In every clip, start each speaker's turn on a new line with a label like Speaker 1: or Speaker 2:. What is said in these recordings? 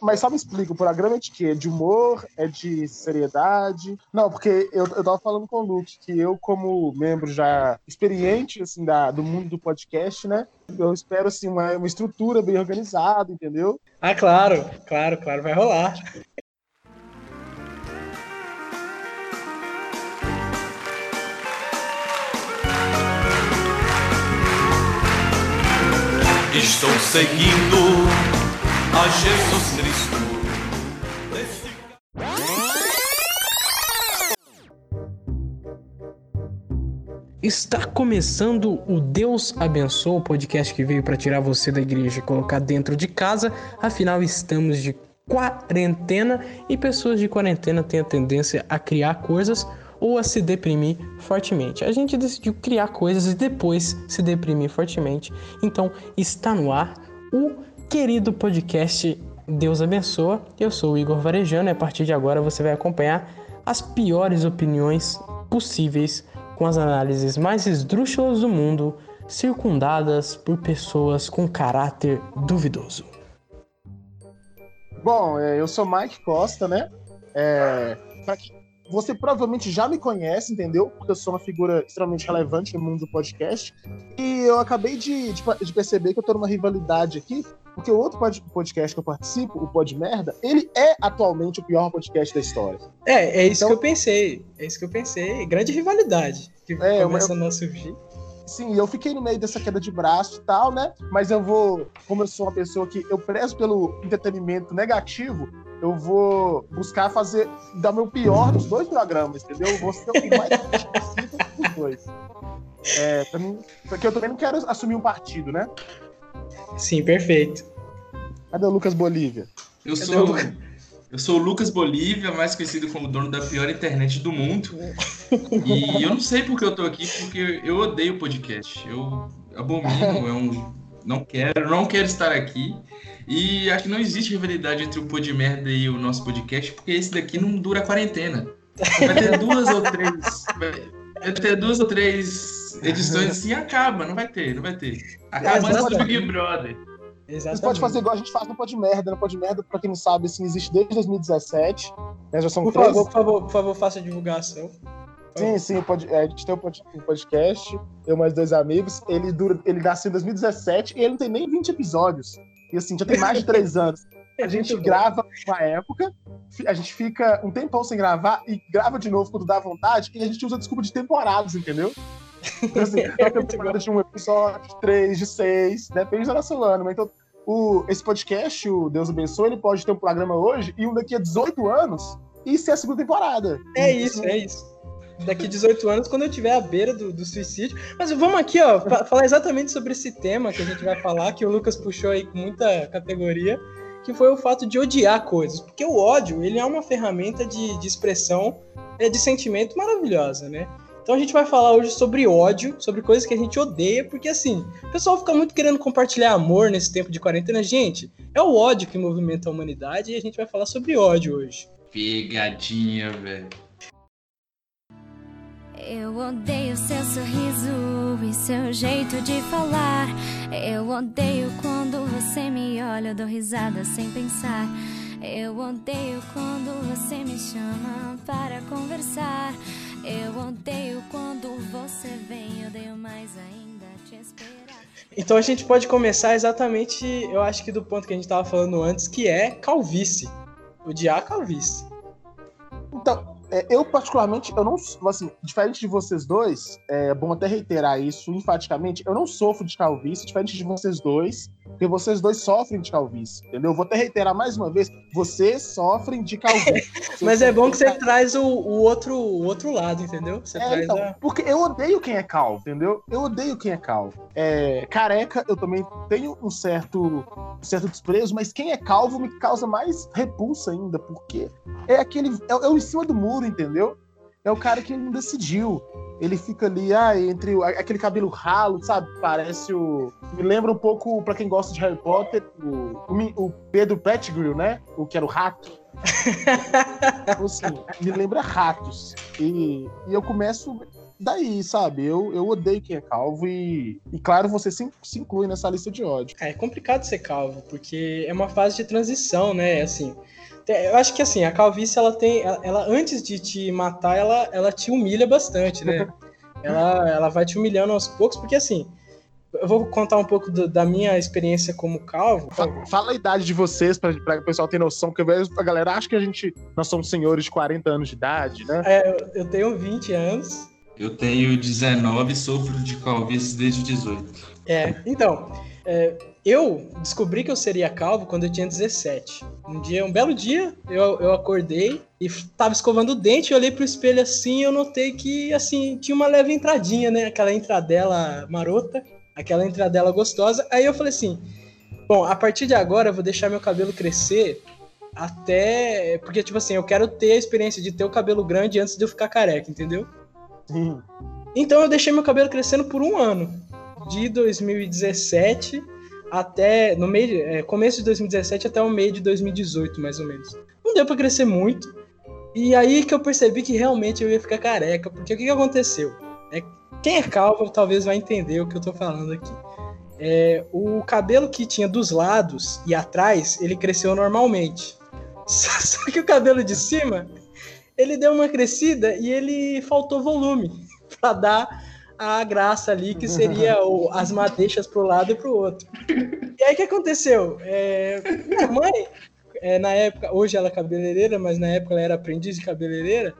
Speaker 1: Mas só me explica, o programa é de quê? É de humor? É de seriedade? Não, porque eu, eu tava falando com o Luke que eu, como membro já experiente, assim, da, do mundo do podcast, né? Eu espero, assim, uma, uma estrutura bem organizada, entendeu?
Speaker 2: Ah, claro, claro, claro, vai rolar.
Speaker 3: Estou seguindo a Jesus Cristo.
Speaker 2: Está começando o Deus Abençoa, o podcast que veio para tirar você da igreja e colocar dentro de casa. Afinal, estamos de quarentena e pessoas de quarentena têm a tendência a criar coisas ou a se deprimir fortemente. A gente decidiu criar coisas e depois se deprimir fortemente. Então, está no ar o querido podcast Deus Abençoa. Eu sou o Igor Varejano e a partir de agora você vai acompanhar as piores opiniões possíveis com as análises mais esdrúxulas do mundo, circundadas por pessoas com caráter duvidoso.
Speaker 1: Bom, é, eu sou Mike Costa, né? É, você provavelmente já me conhece, entendeu? Porque eu sou uma figura extremamente relevante no mundo do podcast. E eu acabei de, de, de perceber que eu tô numa rivalidade aqui, porque o outro podcast que eu participo, o Pod Merda, ele é atualmente o pior podcast da história.
Speaker 2: É, é isso então, que eu pensei. É isso que eu pensei. Grande rivalidade que é, começando eu... a surgir.
Speaker 1: Sim, eu fiquei no meio dessa queda de braço e tal, né? Mas eu vou, como eu sou uma pessoa que eu prezo pelo entretenimento negativo, eu vou buscar fazer, dar meu pior nos dois programas, entendeu? Eu vou ser o que mais possível dos dois. É, mim, porque eu também não quero assumir um partido, né?
Speaker 2: Sim, perfeito.
Speaker 1: Cadê o Lucas Bolívia?
Speaker 4: Eu sou, eu sou o Lucas Bolívia, mais conhecido como dono da pior internet do mundo. E eu não sei porque eu tô aqui, porque eu odeio podcast. Eu abomino, é um, não quero, não quero estar aqui. E acho que não existe rivalidade entre o Pô de Merda e o nosso podcast, porque esse daqui não dura a quarentena. Vai ter duas ou três. Vai ter duas ou três edições assim acaba, não vai ter, não vai ter. Acaba antes do Big Brother.
Speaker 1: Exatamente. Você pode fazer igual a gente faz no Pod Merda. No Pod Merda, pra quem não sabe, assim, existe desde 2017. Né? Já são
Speaker 2: por
Speaker 1: três.
Speaker 2: Favor, por favor, por favor, faça a divulgação.
Speaker 1: Sim, sim, é, a gente tem um podcast, eu mais dois amigos. Ele, dura, ele nasceu em 2017 e ele não tem nem 20 episódios. E assim, já tem mais de três anos. A gente grava uma época, a gente fica um tempão sem gravar e grava de novo quando dá vontade, e a gente usa desculpa de temporadas, entendeu? Então, assim, uma temporada de um episódio, de três, de seis, depende da nossa. Mas então, o, esse podcast, o Deus Abençoe, ele pode ter um programa hoje e um daqui a 18 anos e ser a segunda temporada.
Speaker 2: É isso, é isso daqui 18 anos, quando eu estiver à beira do, do, suicídio. Mas vamos aqui, ó, falar exatamente sobre esse tema que a gente vai falar, que o Lucas puxou aí com muita categoria, que foi o fato de odiar coisas. Porque o ódio, ele é uma ferramenta de, de expressão, é, de sentimento maravilhosa, né? Então a gente vai falar hoje sobre ódio, sobre coisas que a gente odeia, porque assim, o pessoal fica muito querendo compartilhar amor nesse tempo de quarentena. Gente, é o ódio que movimenta a humanidade e a gente vai falar sobre ódio hoje.
Speaker 4: Pegadinha, velho.
Speaker 5: Eu odeio seu sorriso e seu jeito de falar. Eu odeio quando você me olha, eu dou risada sem pensar. Eu odeio quando você me chama para conversar. Eu odeio quando você vem, eu odeio mais ainda te esperar.
Speaker 2: Então a gente pode começar exatamente, eu acho que do ponto que a gente estava falando antes, que é calvície. Odiar a calvície.
Speaker 1: Então, é, eu, particularmente, eu não. Assim, diferente de vocês dois, é bom até reiterar isso enfaticamente. Eu não sofro de calvície, diferente de vocês dois, porque vocês dois sofrem de calvície, entendeu? Vou até reiterar mais uma vez: vocês sofrem de calvície.
Speaker 2: Mas é bom que você traz o, o, outro, o outro lado, entendeu? Você
Speaker 1: é, então, a... Porque eu odeio quem é calvo, entendeu? Eu odeio quem é calvo. É, careca, eu também tenho um certo, um certo desprezo, mas quem é calvo me causa mais repulsa ainda, porque é aquele. É, é o em cima do muro, entendeu? É o cara que não decidiu. Ele fica ali, ah, entre o, aquele cabelo ralo, sabe? Parece o. Me lembra um pouco, para quem gosta de Harry Potter, o, o, Pedro Pettigrew, né? O que era o rato. então, assim, me lembra ratos. E, e eu começo daí, sabe? Eu, eu odeio quem é calvo e, e claro, você se, se inclui nessa lista de ódio.
Speaker 2: É, é complicado ser calvo, porque é uma fase de transição, né? Assim, eu acho que assim, a calvície, ela tem. Ela, ela, antes de te matar, ela, ela te humilha bastante, né? ela, ela vai te humilhando aos poucos, porque assim. Eu vou contar um pouco do, da minha experiência como calvo.
Speaker 1: Fala, fala a idade de vocês, para o pessoal ter noção, porque a galera acha que a gente. Nós somos senhores de 40 anos de idade, né?
Speaker 2: É, eu, eu tenho 20 anos.
Speaker 4: Eu tenho 19 e sofro de calvície desde 18.
Speaker 2: É, então. É, eu descobri que eu seria calvo quando eu tinha 17. Um dia, um belo dia, eu, eu acordei e tava escovando o dente, eu olhei pro espelho assim e eu notei que, assim, tinha uma leve entradinha, né? Aquela entradela marota, aquela entradela gostosa. Aí eu falei assim, bom, a partir de agora eu vou deixar meu cabelo crescer até... Porque, tipo assim, eu quero ter a experiência de ter o cabelo grande antes de eu ficar careca, entendeu? Sim. Então eu deixei meu cabelo crescendo por um ano. De 2017 até no meio, é, começo de 2017 até o meio de 2018, mais ou menos. Não deu para crescer muito. E aí que eu percebi que realmente eu ia ficar careca, porque o que, que aconteceu? É, quem é calvo talvez vai entender o que eu tô falando aqui. É, o cabelo que tinha dos lados e atrás, ele cresceu normalmente. Só que o cabelo de cima, ele deu uma crescida e ele faltou volume para dar a graça ali, que seria o, as madeixas pro lado e pro outro. E aí o que aconteceu? É, minha mãe, é, na época, hoje ela é cabeleireira, mas na época ela era aprendiz de cabeleireira,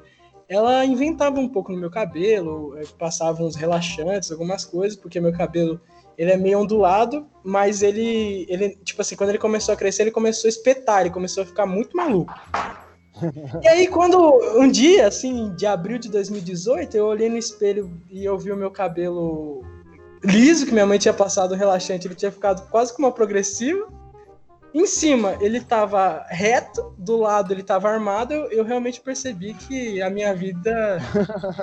Speaker 2: ela inventava um pouco no meu cabelo, é, passava uns relaxantes, algumas coisas, porque meu cabelo ele é meio ondulado, mas ele, ele, tipo assim, quando ele começou a crescer, ele começou a espetar, ele começou a ficar muito maluco. E aí, quando um dia, assim, de abril de 2018, eu olhei no espelho e eu vi o meu cabelo liso, que minha mãe tinha passado relaxante, ele tinha ficado quase como uma progressiva. Em cima ele tava reto, do lado ele tava armado, eu, eu realmente percebi que a minha vida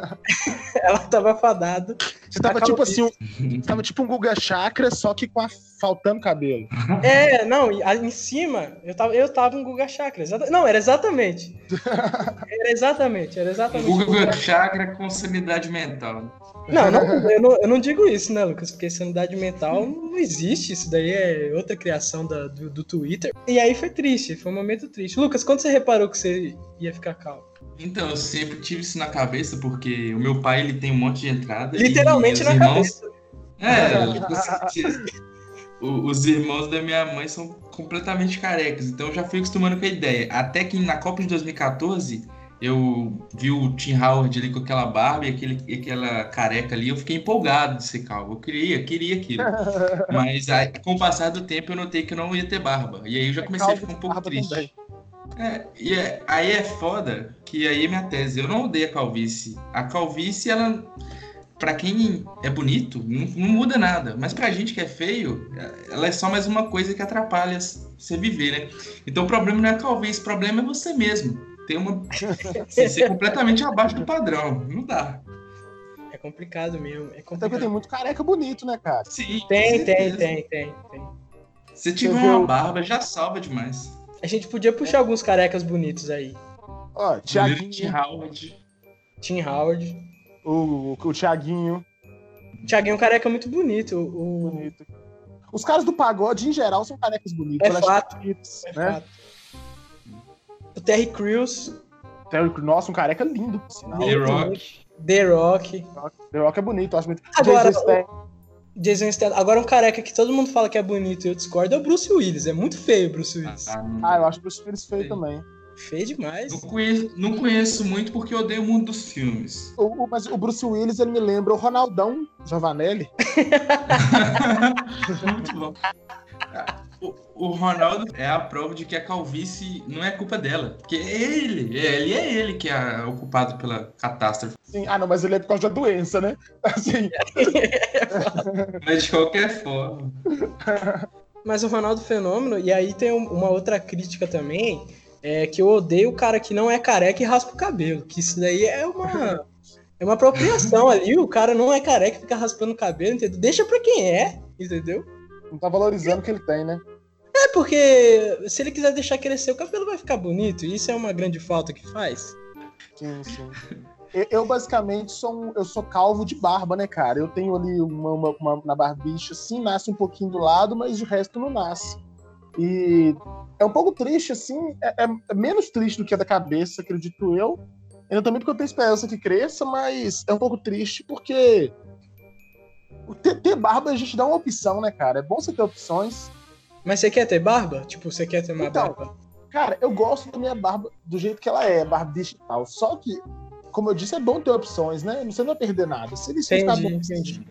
Speaker 2: ela tava fadada.
Speaker 1: Você tava tipo assim, um, tava tipo um Guga Chakra, só que com a, faltando cabelo.
Speaker 2: É, não, em cima eu tava, eu tava um Guga Chakra. Exata, não, era exatamente. Era exatamente, era exatamente.
Speaker 4: Guga Chakra com sanidade mental.
Speaker 2: Não, não eu, não, eu não digo isso, né, Lucas? Porque sanidade mental não existe. Isso daí é outra criação da, do, do Twitter. E aí foi triste, foi um momento triste. Lucas, quando você reparou que você ia ficar calmo?
Speaker 4: Então, eu sempre tive isso na cabeça, porque o meu pai ele tem um monte de entrada.
Speaker 2: Literalmente na irmãos... cabeça.
Speaker 4: É, os irmãos da minha mãe são completamente carecas, então eu já fui acostumando com a ideia. Até que na Copa de 2014 eu vi o Tim Howard ali com aquela barba e aquele, aquela careca ali, eu fiquei empolgado de ser calvo. Eu queria, queria aquilo. Mas aí, com o passar do tempo eu notei que eu não ia ter barba. E aí eu já é comecei a ficar um pouco triste. É, e é, aí é foda que aí é minha tese. Eu não odeio a calvície. A calvície, ela. Pra quem é bonito, não, não muda nada. Mas pra gente que é feio, ela é só mais uma coisa que atrapalha você viver, né? Então o problema não é a calvície, o problema é você mesmo tem uma. ser completamente abaixo do padrão. Não dá.
Speaker 2: É complicado mesmo. É complicado.
Speaker 1: Também tem muito careca bonito, né, cara?
Speaker 2: Sim. Tem, tem, tem, tem, tem.
Speaker 4: Se tiver uma barba, já salva demais.
Speaker 2: A gente podia puxar é. alguns carecas bonitos aí.
Speaker 1: Ó, Thiaguinho. Tim Howard.
Speaker 2: Tim Howard.
Speaker 1: O, o, o Thiaguinho.
Speaker 2: Thiaguinho é um careca muito bonito. O... Bonito.
Speaker 1: Os caras do pagode, em geral, são carecas bonitos.
Speaker 2: É fato. Bonitos, é né? fato. O Terry Crews.
Speaker 1: Terry, nossa, um careca lindo, por sinal.
Speaker 4: The Rock.
Speaker 2: The Rock.
Speaker 1: The Rock é bonito, acho muito.
Speaker 2: Agora, Jason Statham. Jason Statham. Agora um careca que todo mundo fala que é bonito e eu discordo é o Bruce Willis. É muito feio o Bruce Willis.
Speaker 1: Ah, eu acho o Bruce Willis feio também.
Speaker 2: Feio demais.
Speaker 4: Não conheço, não conheço muito porque eu odeio o mundo dos filmes.
Speaker 1: O, o, mas o Bruce Willis, ele me lembra o Ronaldão Giovanelli.
Speaker 4: muito bom. O, Ronaldo é a prova de que a calvície não é culpa dela. Porque é ele, é, ele é ele que é o culpado pela catástrofe.
Speaker 1: Sim, ah, não, mas ele é por causa da doença, né? Assim.
Speaker 4: mas de qualquer forma.
Speaker 2: Mas o Ronaldo Fenômeno, e aí tem uma outra crítica também, é que eu odeio o cara que não é careca e raspa o cabelo. Que isso daí é uma. É uma apropriação ali, o cara não é careca e fica raspando o cabelo, entendeu? Deixa pra quem é, entendeu?
Speaker 1: Não tá valorizando o que ele tem, né?
Speaker 2: É, porque se ele quiser deixar crescer, o cabelo vai ficar bonito. E isso é uma grande falta que faz.
Speaker 1: Sim, sim. Eu, basicamente sou um, eu sou calvo de barba, né, cara? Eu tenho ali uma, uma, uma na barbicha, assim, nasce um pouquinho do lado, mas de resto não nasce. E é um pouco triste, assim, é, é menos triste do que a da cabeça, acredito eu. Ainda também porque eu tenho esperança que cresça, mas é um pouco triste porque ter, ter barba a gente dá uma opção, né, cara? É bom você ter opções.
Speaker 2: Mas você quer ter barba? Tipo, você quer ter uma
Speaker 1: Então,
Speaker 2: barba?
Speaker 1: Cara, eu gosto da minha barba do jeito que ela é, barbicha e tal. Só que, como eu disse, é bom ter opções, né? Você não vai perder nada. Se ele
Speaker 2: Entendi,
Speaker 1: bom,
Speaker 2: entendi.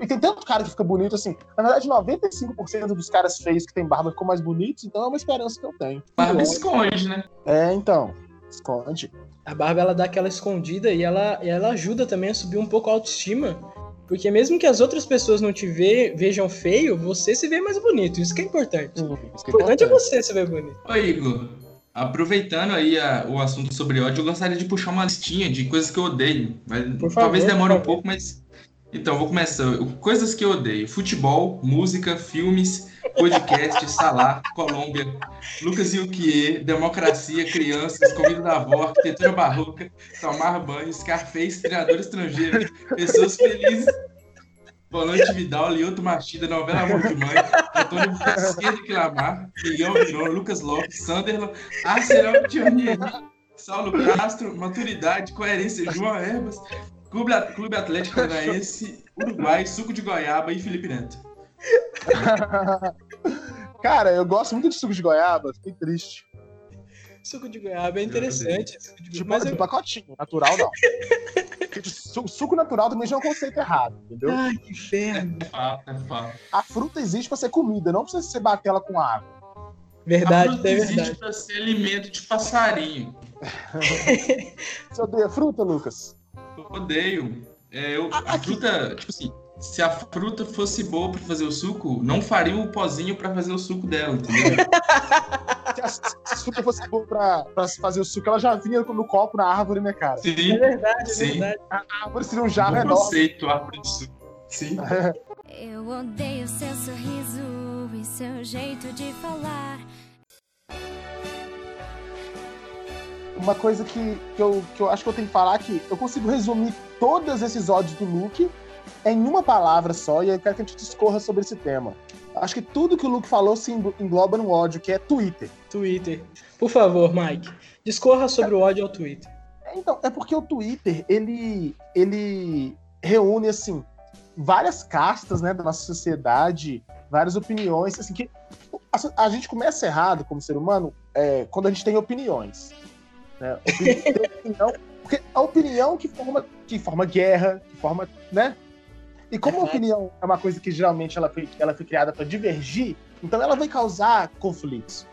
Speaker 1: E tem tanto cara que fica bonito assim. Na verdade, 95% dos caras feios que tem barba ficam mais bonitos, então é uma esperança que eu tenho.
Speaker 4: Barba esconde, né?
Speaker 1: É, então. Esconde.
Speaker 2: A barba ela dá aquela escondida e ela, e ela ajuda também a subir um pouco a autoestima. Porque mesmo que as outras pessoas não te ve- vejam feio, você se vê mais bonito. Isso que é importante.
Speaker 1: Hum, que
Speaker 2: O importante é você se ver bonito.
Speaker 4: Ô, Igor, aproveitando aí a- o assunto sobre ódio, eu gostaria de puxar uma listinha de coisas que eu odeio. Mas
Speaker 2: Por
Speaker 4: talvez
Speaker 2: favor,
Speaker 4: demore um pouco, mas. Então, vou começar. Coisas que eu odeio: futebol, música, filmes, podcast, Salar, Colômbia, Lucas Yukier, democracia, crianças, comida da avó, arquitetura barroca, tomar banho, Scarface, treinador estrangeiro, pessoas felizes. Volante Vidal, Lioto Machida, novela Amor de Mãe, Antônio Esquerdo Quilamar, Miguel Miron, Lucas Lopes, Sunderland, Arsenal Tionieri, Saulo Castro, Maturidade, Coerência, João Herbas, Clube Atlético Paranaense, Uruguai, Suco de Goiaba e Felipe Neto.
Speaker 1: Cara, eu gosto muito de suco de goiaba, fiquei triste.
Speaker 2: Suco de goiaba é interessante. Suco de
Speaker 1: Tipo,
Speaker 2: goiaba.
Speaker 1: de
Speaker 2: Mas eu...
Speaker 1: pacotinho, natural não. Su- suco natural também já é um conceito errado, entendeu?
Speaker 2: Ai, que inferno.
Speaker 4: É fato, é fato.
Speaker 1: A fruta existe pra ser comida, não pra você bater ela com água.
Speaker 4: A
Speaker 2: Verdade,
Speaker 4: fruta
Speaker 2: é
Speaker 4: existe
Speaker 2: verdade.
Speaker 4: para ser alimento de passarinho.
Speaker 1: Você odeia fruta, Lucas?
Speaker 4: Eu odeio. É, eu, a fruta, tipo assim, se a fruta fosse boa pra fazer o suco, não faria o pozinho pra fazer o suco dela, entendeu?
Speaker 1: Se a, se a fruta fosse boa pra, pra fazer o suco, ela já vinha no copo na árvore, né, cara?
Speaker 2: É
Speaker 4: Sim,
Speaker 2: verdade, é
Speaker 4: Sim.
Speaker 2: verdade.
Speaker 1: A árvore seria um jarro
Speaker 4: bom
Speaker 1: enorme.
Speaker 4: conceito, árvore de suco. Sim.
Speaker 5: Eu odeio seu sorriso e seu jeito de falar.
Speaker 1: Uma coisa que, que, eu, que eu acho que eu tenho que falar é que eu consigo resumir todos esses ódios do Luke em uma palavra só, e eu quero que a gente discorra sobre esse tema. Acho que tudo que o Luke falou se englo- engloba no ódio, que é Twitter.
Speaker 2: Twitter. Por favor, Mike, discorra sobre o ódio ao Twitter.
Speaker 1: É, Então, é porque o Twitter, ele, ele reúne, assim, várias castas, né, da nossa sociedade, várias opiniões, assim, que a, a gente começa errado como ser humano é, quando a gente tem opiniões. Né? Opinião, porque a opinião que forma, que forma guerra, que forma, né? E como a
Speaker 2: Uhum.
Speaker 1: opinião é uma coisa que geralmente ela foi, ela foi criada para divergir, então ela vai causar conflitos.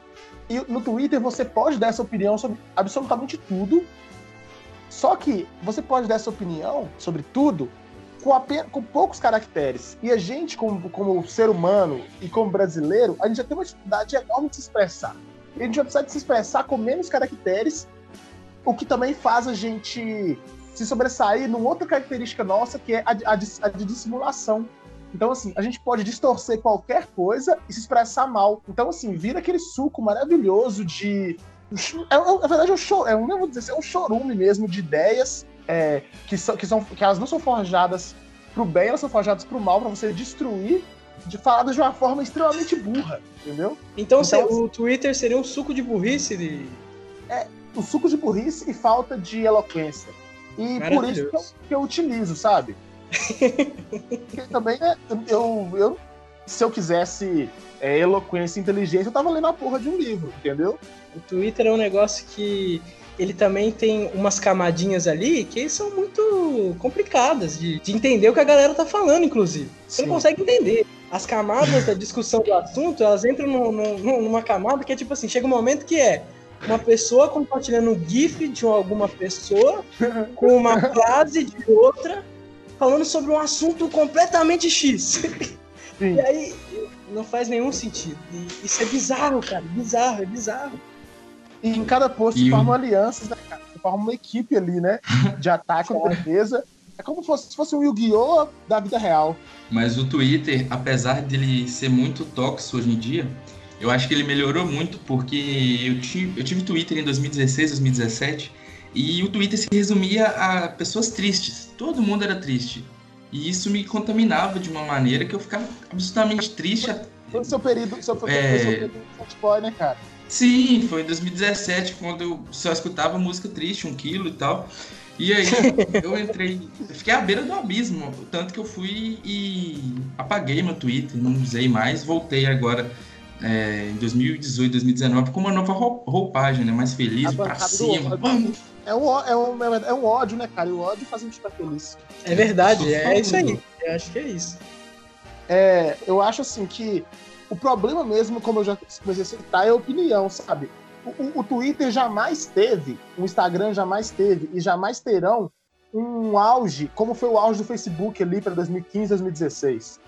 Speaker 1: E no Twitter você pode dar essa opinião sobre absolutamente tudo, só que você pode dar essa opinião sobre tudo com, apenas, com poucos caracteres. E a gente, como, como ser humano e como brasileiro, a gente já tem uma dificuldade enorme de se expressar. E a gente vai precisar de se expressar com menos caracteres, o que também faz a gente se sobressair numa outra característica nossa, que é a de, a de- a de dissimulação. Então, assim, a gente pode distorcer qualquer coisa e se expressar mal. Então, assim, vira aquele suco maravilhoso de. É, é, na verdade, é um, cho- é um, vou dizer, é um chorume mesmo de ideias é, que, são, que, são, que elas não são forjadas pro bem, elas são forjadas pro mal, pra você destruir, de faladas de uma forma extremamente burra, entendeu?
Speaker 2: Então,
Speaker 1: Então,
Speaker 2: o Twitter seria um suco de burrice de...
Speaker 1: O suco de burrice e falta de eloquência. E por isso que eu, que eu utilizo, sabe? Porque também, né, eu, eu, se eu quisesse é, eloquência e inteligência, eu tava lendo a porra de um livro, entendeu?
Speaker 2: O Twitter é um negócio que ele também tem umas camadinhas ali que são muito complicadas de, de entender o que a galera tá falando, inclusive. Você não
Speaker 1: Sim.
Speaker 2: consegue entender. As camadas da discussão do assunto, elas entram num- num- numa camada que é tipo assim, chega um momento que é uma pessoa compartilhando um gif de alguma pessoa com uma frase de outra falando sobre um assunto completamente X.
Speaker 1: Sim.
Speaker 2: E aí não faz nenhum sentido. E isso é bizarro, cara. Bizarro, é bizarro.
Speaker 1: E em cada post
Speaker 4: E
Speaker 1: formam alianças, né, cara? Você forma uma equipe ali, né? De ataque ou defesa. É como se fosse, se fosse um Yu-Gi-Oh! da vida real.
Speaker 4: Mas o Twitter, apesar dele ser muito tóxico hoje em dia, eu acho que ele melhorou muito porque eu tive, eu tive Twitter em 2016, 2017 E o Twitter se resumia a pessoas tristes. Todo mundo era triste. E isso me contaminava de uma maneira que eu ficava absolutamente triste.
Speaker 1: Foi o seu período, seu,
Speaker 4: É.
Speaker 1: seu período de boy, né, cara?
Speaker 4: Sim, foi em 2017, quando eu só escutava música triste, um quilo e tal. E aí eu entrei, eu fiquei à beira do abismo, tanto que eu fui e apaguei meu Twitter, não usei mais, voltei agora é, em 2018, 2019 com uma nova rou- roupagem, né? Mais feliz, pra cima,
Speaker 1: ódio.
Speaker 4: vamos!
Speaker 1: É um, é, um, é um ódio, né, cara? E o ódio faz a gente ficar feliz.
Speaker 2: É verdade,
Speaker 4: Tô
Speaker 2: é isso aí. Eu acho que é isso.
Speaker 1: É, eu acho assim que o problema mesmo, como eu já comecei a citar, é a opinião, sabe? O, o- o Twitter jamais teve, o Instagram jamais teve e jamais terão um auge, como foi o auge do Facebook ali para 2015, 2016.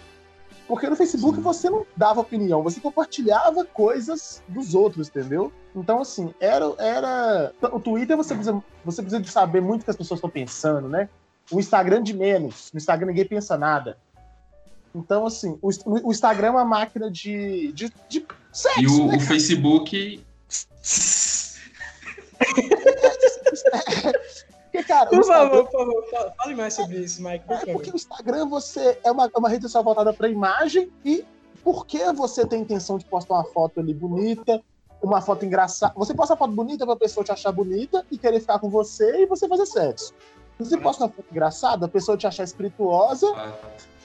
Speaker 1: Porque no Facebook
Speaker 4: Sim.
Speaker 1: você não dava opinião, você compartilhava coisas dos outros, entendeu? Então, assim, era. era... O Twitter você precisa, você precisa de saber muito o que as pessoas estão pensando, né? O Instagram de menos. No Instagram ninguém pensa nada. Então, assim, o, o Instagram é uma máquina de, de, de sexo,
Speaker 4: E o,
Speaker 1: né,
Speaker 4: o Facebook.
Speaker 1: Porque, cara,
Speaker 2: Por
Speaker 1: Instagram,
Speaker 2: favor, por favor, fa- fale mais sobre isso, Mike, por
Speaker 1: é porque o Instagram você é uma, é uma rede social voltada para imagem e porque você tem intenção de postar uma foto ali bonita, uma foto engraçada. Você posta uma foto bonita pra pessoa te achar bonita e querer ficar com você e você fazer sexo. Se você posta uma foto engraçada, a pessoa te achar espirituosa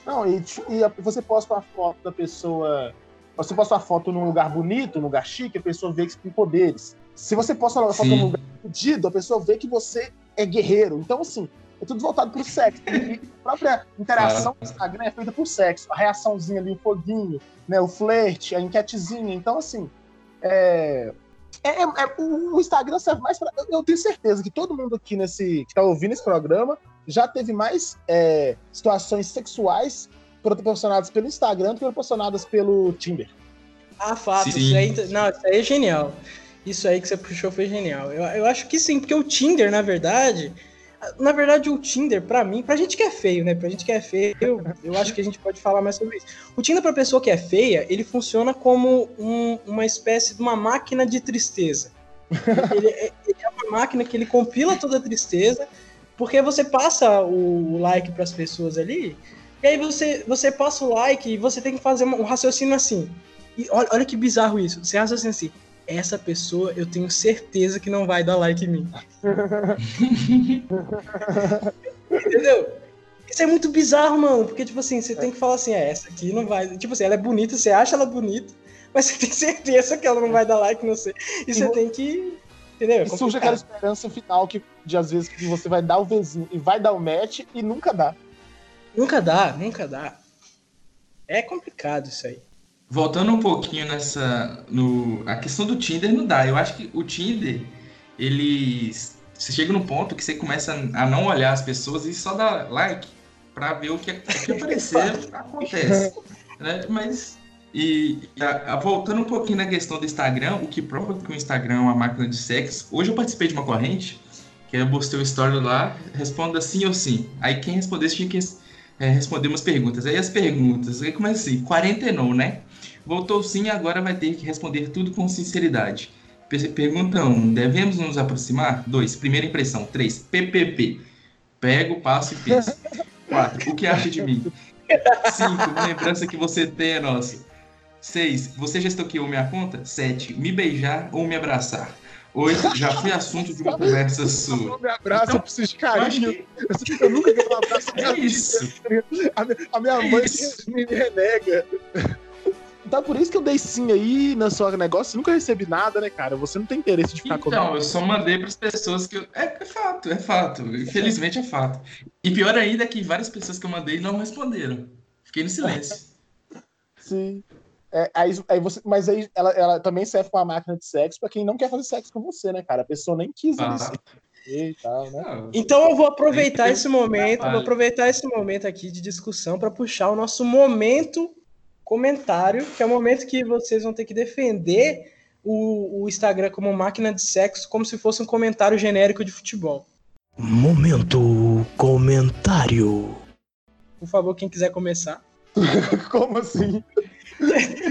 Speaker 1: Não, e, e você posta uma foto da pessoa. Você posta uma foto num lugar bonito, num lugar chique, a pessoa vê que você tem poderes. Se você posta uma foto
Speaker 4: Sim.
Speaker 1: num lugar fudido, a pessoa vê que você é guerreiro. Então, assim, é tudo voltado pro sexo. E a própria interação do Instagram é feita por sexo. A reaçãozinha ali, o foguinho, né? O flerte, a enquetezinha. Então, assim, é. é- é- é- o Instagram serve mais pra. eu- Eu tenho certeza que todo mundo aqui nesse. que tá ouvindo esse programa já teve mais é, situações sexuais proporcionadas pelo Instagram do que proporcionadas pelo Tinder.
Speaker 2: Ah, fato.
Speaker 4: Sim.
Speaker 2: Isso aí, não, isso aí é genial. Isso aí que você puxou foi genial. Eu, eu acho que sim, porque o Tinder, na verdade. Na verdade, o Tinder, pra mim, pra gente que é feio, né? Pra gente que é feio, eu, eu acho que a gente pode falar mais sobre isso. O Tinder, pra pessoa que é feia, ele funciona como um- uma espécie de uma máquina de tristeza. Ele é, ele é uma máquina que ele compila toda a tristeza, porque você passa o like pras pessoas ali, e aí você, você passa o like e você tem que fazer um raciocínio assim. E olha, olha que bizarro isso. Você raciocina assim. Essa pessoa eu tenho certeza que não vai dar like em mim. Entendeu? Isso é muito bizarro, mano. Porque, tipo assim, você tem que falar assim, é, essa aqui não vai. Tipo assim, ela é bonita, você acha ela bonita, mas você tem certeza que ela não vai dar like, não sei. E você
Speaker 1: vo-
Speaker 2: tem que. Entendeu? É
Speaker 1: E surge aquela esperança final que, de às vezes, que você vai dar o vizinho e vai dar o match e nunca dá.
Speaker 2: Nunca dá, nunca dá. É complicado isso aí.
Speaker 4: Voltando um pouquinho nessa. No, a questão do Tinder não dá. Eu acho que o Tinder, ele. Você chega num ponto que você começa a não olhar as pessoas e só dá like pra ver o que, o que aparecer acontece. né? Mas. E, e a- a- voltando um pouquinho na questão do Instagram, o que prova que o Instagram é uma máquina de sexo. Hoje eu participei de uma corrente, que eu postei o story lá, responda sim ou sim. Aí quem respondesse tinha que é, responder umas perguntas. Aí as perguntas, aí começa assim, quarentenou, né? Voltou sim, agora vai ter que responder tudo com sinceridade. Pe- Pergunta 1. Um, devemos nos aproximar? 2. Primeira impressão. 3. PPP. Pego, passo e penso. 4. O que acha de mim? 5. Uma lembrança que você tem é nossa. 6. Você já estoqueou minha conta? 7. Me beijar ou me abraçar? 8. Já foi assunto de uma conversa sua.
Speaker 1: Me abraça,
Speaker 4: Então,
Speaker 1: eu preciso de
Speaker 4: Eu acho
Speaker 1: carinho.
Speaker 4: que
Speaker 1: Eu nunca dei um abraço
Speaker 4: é
Speaker 1: vida.
Speaker 4: isso.
Speaker 1: A, mi- a minha
Speaker 4: É
Speaker 1: mãe
Speaker 4: isso.
Speaker 1: me renega. Então por isso que eu dei sim aí na sua negócio. Nunca recebi nada, né, cara? Você não tem interesse de ficar
Speaker 4: Então,
Speaker 1: comigo.
Speaker 4: eu só mandei para as pessoas que eu... é, é fato, é fato. Infelizmente é fato. E pior ainda é que várias pessoas que eu mandei não responderam. Fiquei no silêncio.
Speaker 1: Sim. É, aí, aí você, mas aí ela, ela também serve como uma máquina de sexo pra quem não quer fazer sexo com você, né, cara? A pessoa nem quis
Speaker 4: Ah.
Speaker 1: e tal, né?
Speaker 4: Não,
Speaker 2: Então eu vou aproveitar esse momento, vou aproveitar esse momento aqui de discussão para puxar o nosso momento comentário, que é o momento que vocês vão ter que defender o, o Instagram como máquina de sexo, como se fosse um comentário genérico de futebol.
Speaker 6: Momento comentário.
Speaker 2: Por favor, quem quiser começar.
Speaker 1: Como assim?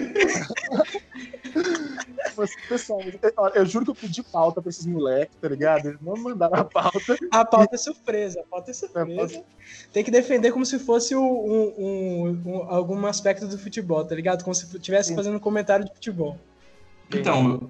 Speaker 1: assim, pessoal, eu, eu juro que eu pedi pauta pra esses moleques, tá ligado? Eles não mandaram a pauta.
Speaker 2: A pauta é surpresa, a pauta é surpresa. Tem que defender como se fosse um, um, um, algum aspecto do futebol, tá ligado? Como se estivesse fazendo um comentário de futebol.
Speaker 4: Então,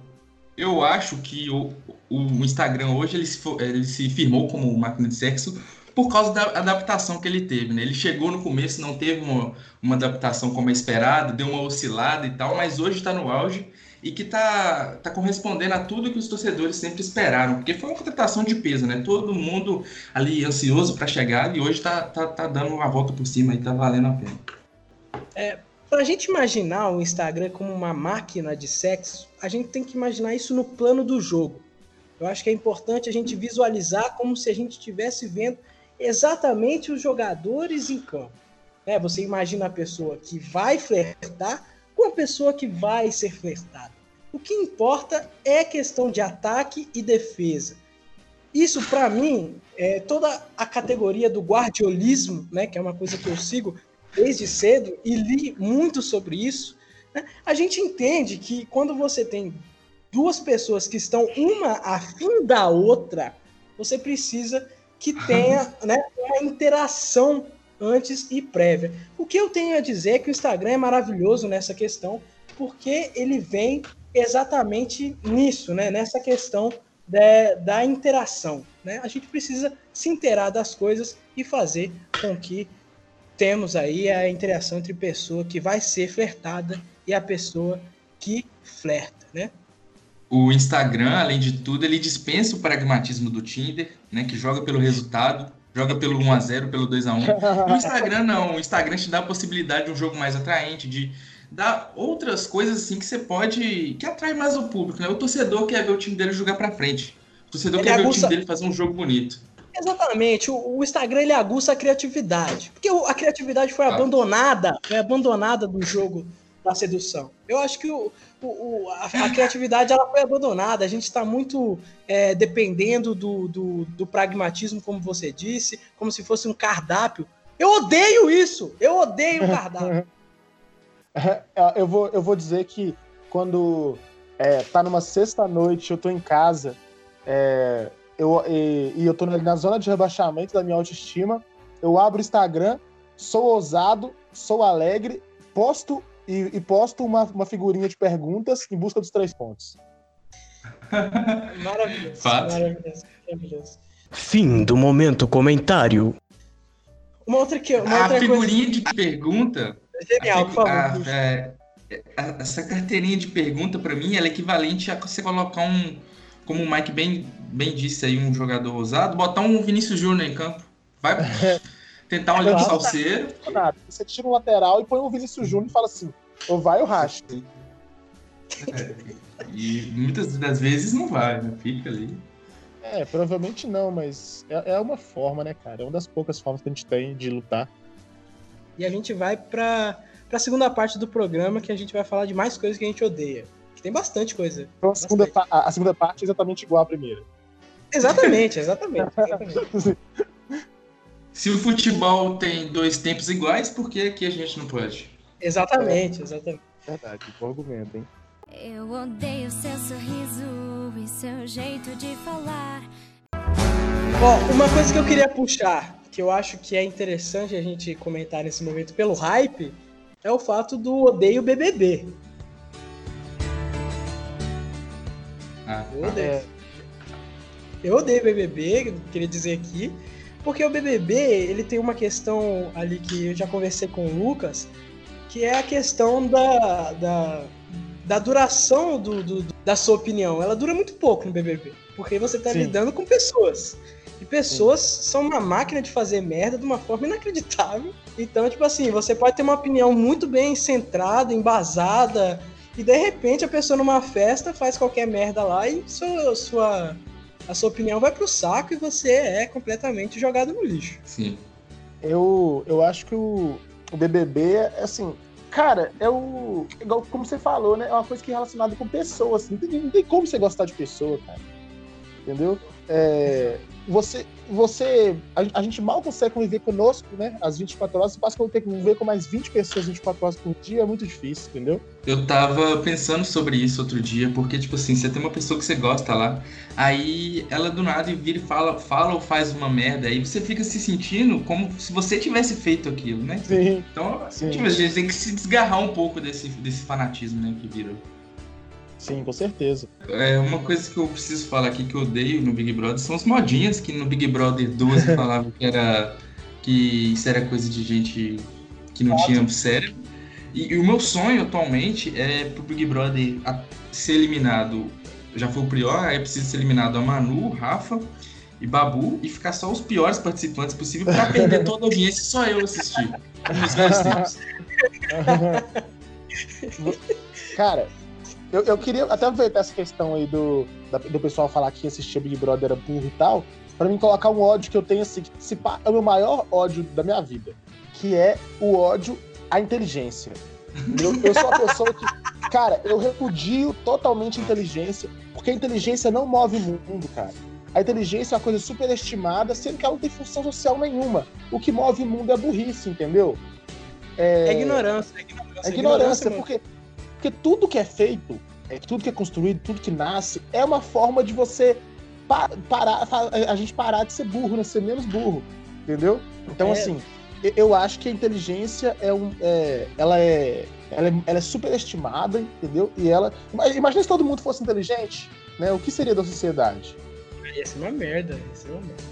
Speaker 4: eu acho que o, o Instagram hoje ele se, ele se firmou como máquina de sexo por causa da adaptação que ele teve, né? Ele chegou no começo, não teve uma, uma adaptação como é esperado, deu uma oscilada e tal, mas hoje está no auge e que está tá correspondendo a tudo que os torcedores sempre esperaram, porque foi uma contratação de peso, né? Todo mundo ali ansioso para chegar e hoje está tá, tá dando uma volta por cima e está valendo a pena.
Speaker 2: É, para a gente imaginar o Instagram como uma máquina de sexo, a gente tem que imaginar isso no plano do jogo. Eu acho que é importante a gente visualizar como se a gente estivesse vendo exatamente os jogadores em campo. É, você imagina a pessoa que vai flertar com a pessoa que vai ser flertada. O que importa é questão de ataque e defesa. Isso, para mim, é toda a categoria do guardiolismo, né, que é uma coisa que eu sigo desde cedo e li muito sobre isso. Né, a gente entende que quando você tem duas pessoas que estão uma afim da outra, você precisa que tenha né, uma interação antes e prévia. O que eu tenho a dizer é que o Instagram é maravilhoso nessa questão, porque ele vem exatamente nisso, né, nessa questão da, da interação. Né? A gente precisa se inteirar das coisas e fazer com que temos aí a interação entre pessoa que vai ser flertada e a pessoa que flerta, né?
Speaker 4: O Instagram, além de tudo, ele dispensa o pragmatismo do Tinder, né? Que joga pelo resultado, joga pelo 1x0, pelo 2x1. O Instagram não, o Instagram te dá a possibilidade de um jogo mais atraente, de dar outras coisas assim que você pode. que atrai mais o público, né? O torcedor quer ver o time dele jogar pra frente. O torcedor ele quer aguça... ver o time dele fazer um jogo bonito.
Speaker 2: Exatamente, o, o, Instagram ele aguça a criatividade, porque a criatividade foi ah. abandonada, foi abandonada do jogo da sedução. Eu acho que o, o, a, a, criatividade ela foi abandonada. A gente está muito é, dependendo do, do, do, pragmatismo, como você disse, como se fosse um cardápio. Eu odeio isso! Eu odeio o cardápio.
Speaker 1: É, eu, vou, eu vou dizer que quando é, tá numa sexta-noite, eu tô em casa é, eu, e, e eu tô na zona de rebaixamento da minha autoestima, eu abro o Instagram, sou ousado, sou alegre, posto e, e posto uma, uma figurinha de perguntas em busca dos três pontos.
Speaker 2: maravilhoso, Fato. maravilhoso, maravilhoso.
Speaker 6: Fim do momento comentário.
Speaker 2: Uma outra que uma
Speaker 4: a
Speaker 2: outra
Speaker 4: figurinha
Speaker 2: coisa...
Speaker 4: de pergunta.
Speaker 2: Genial, por favor.
Speaker 4: A, é, a, essa carteirinha de pergunta para mim ela é equivalente a você colocar um, como o Mike bem, bem disse aí, um jogador ousado, botar um Vinícius Júnior em campo. Vai tentar um é, salseiro.
Speaker 1: Você tira um lateral e põe um Vinícius Júnior e fala assim, ou vai ou racha.
Speaker 4: É, e muitas das vezes não vai, né? Fica ali.
Speaker 1: É, provavelmente não, mas é, é uma forma, né, cara? É uma das poucas formas que a gente tem de lutar.
Speaker 2: E a gente vai pra, pra segunda parte do programa, que a gente vai falar de mais coisas que a gente odeia. Que tem bastante coisa.
Speaker 1: Então a segunda, a, a segunda parte é exatamente igual à primeira.
Speaker 2: Exatamente, exatamente. exatamente.
Speaker 4: Se o futebol tem dois tempos iguais, por que aqui a gente não pode?
Speaker 2: Exatamente, exatamente.
Speaker 1: Verdade, bom argumento, hein?
Speaker 5: Eu odeio seu sorriso e seu jeito de falar.
Speaker 2: Ó, uma coisa que eu queria puxar, que eu acho que é interessante a gente comentar nesse momento pelo hype, é o fato do odeio BBB.
Speaker 4: Ah,
Speaker 2: eu odeio. É. Eu odeio BBB, queria dizer aqui. Porque o BBB, ele tem uma questão ali que eu já conversei com o Lucas, que é a questão da, da, da duração do, do, da sua opinião. Ela dura muito pouco no BBB, porque você está lidando com pessoas. E pessoas Sim. são uma máquina de fazer merda de uma forma inacreditável. Então, tipo assim, você pode ter uma opinião muito bem centrada, embasada, e de repente a pessoa numa festa faz qualquer merda lá e sua, sua a sua opinião vai pro saco e você é completamente jogado no lixo.
Speaker 4: Sim.
Speaker 1: Eu, eu acho que o, o BBB, é assim, cara, é o. Igual como você falou, né? É uma coisa que é relacionada com pessoas. Assim, não, tem, não tem como você gostar de pessoa, cara. Entendeu? É, você, você a, a, gente mal consegue conviver conosco, né? As 24 horas, você passa a ter que conviver com mais 20 pessoas 24 horas por dia, é muito difícil, entendeu?
Speaker 4: Eu tava pensando sobre isso outro dia, porque, tipo assim, você tem uma pessoa que você gosta lá, aí ela do nada vira e fala, fala ou faz uma merda, aí você fica se sentindo como se você tivesse feito aquilo, né?
Speaker 1: Sim.
Speaker 4: Então,
Speaker 1: Sim.
Speaker 4: Tipo, a gente tem que se desgarrar um pouco desse, desse fanatismo, né, que virou.
Speaker 1: Sim, com certeza.
Speaker 4: É, uma coisa que eu preciso falar aqui que eu odeio no Big Brother são as modinhas que no Big Brother 12 falavam que era que isso era coisa de gente que não tinha cérebro. E, e, o meu sonho atualmente é pro Big Brother ser eliminado. Já foi o Prior, aí precisa ser eliminado a Manu, Rafa e Babu e ficar só os piores participantes possível para perder toda a audiência e só eu assistir. Nos velhos tempos.
Speaker 1: Cara, eu, eu, queria até aproveitar essa questão aí do, da, do pessoal falar que assistia Big Brother era burro e tal, para mim colocar um ódio que eu tenho assim, que se, é o meu maior ódio da minha vida, que é o ódio à inteligência. Eu, eu sou uma pessoa que, cara, eu repudio totalmente a inteligência, porque a inteligência não move o mundo, cara. A inteligência é uma coisa superestimada, sendo que ela não tem função social nenhuma. O que move o mundo é a burrice, entendeu?
Speaker 2: É, é ignorância, é ignorância.
Speaker 1: É ignorância, ignorância porque porque tudo que é feito, é, tudo que é construído, tudo que nasce, é uma forma de você pa parar, a gente parar de ser burro, né? Ser menos burro. Entendeu? Então, é. assim, eu acho que a inteligência é um. É, ela, é, ela é. Ela é superestimada, entendeu? E ela. Imagina se todo mundo fosse inteligente, né? O que seria da sociedade?
Speaker 2: Ia ser uma merda, ia ser uma merda.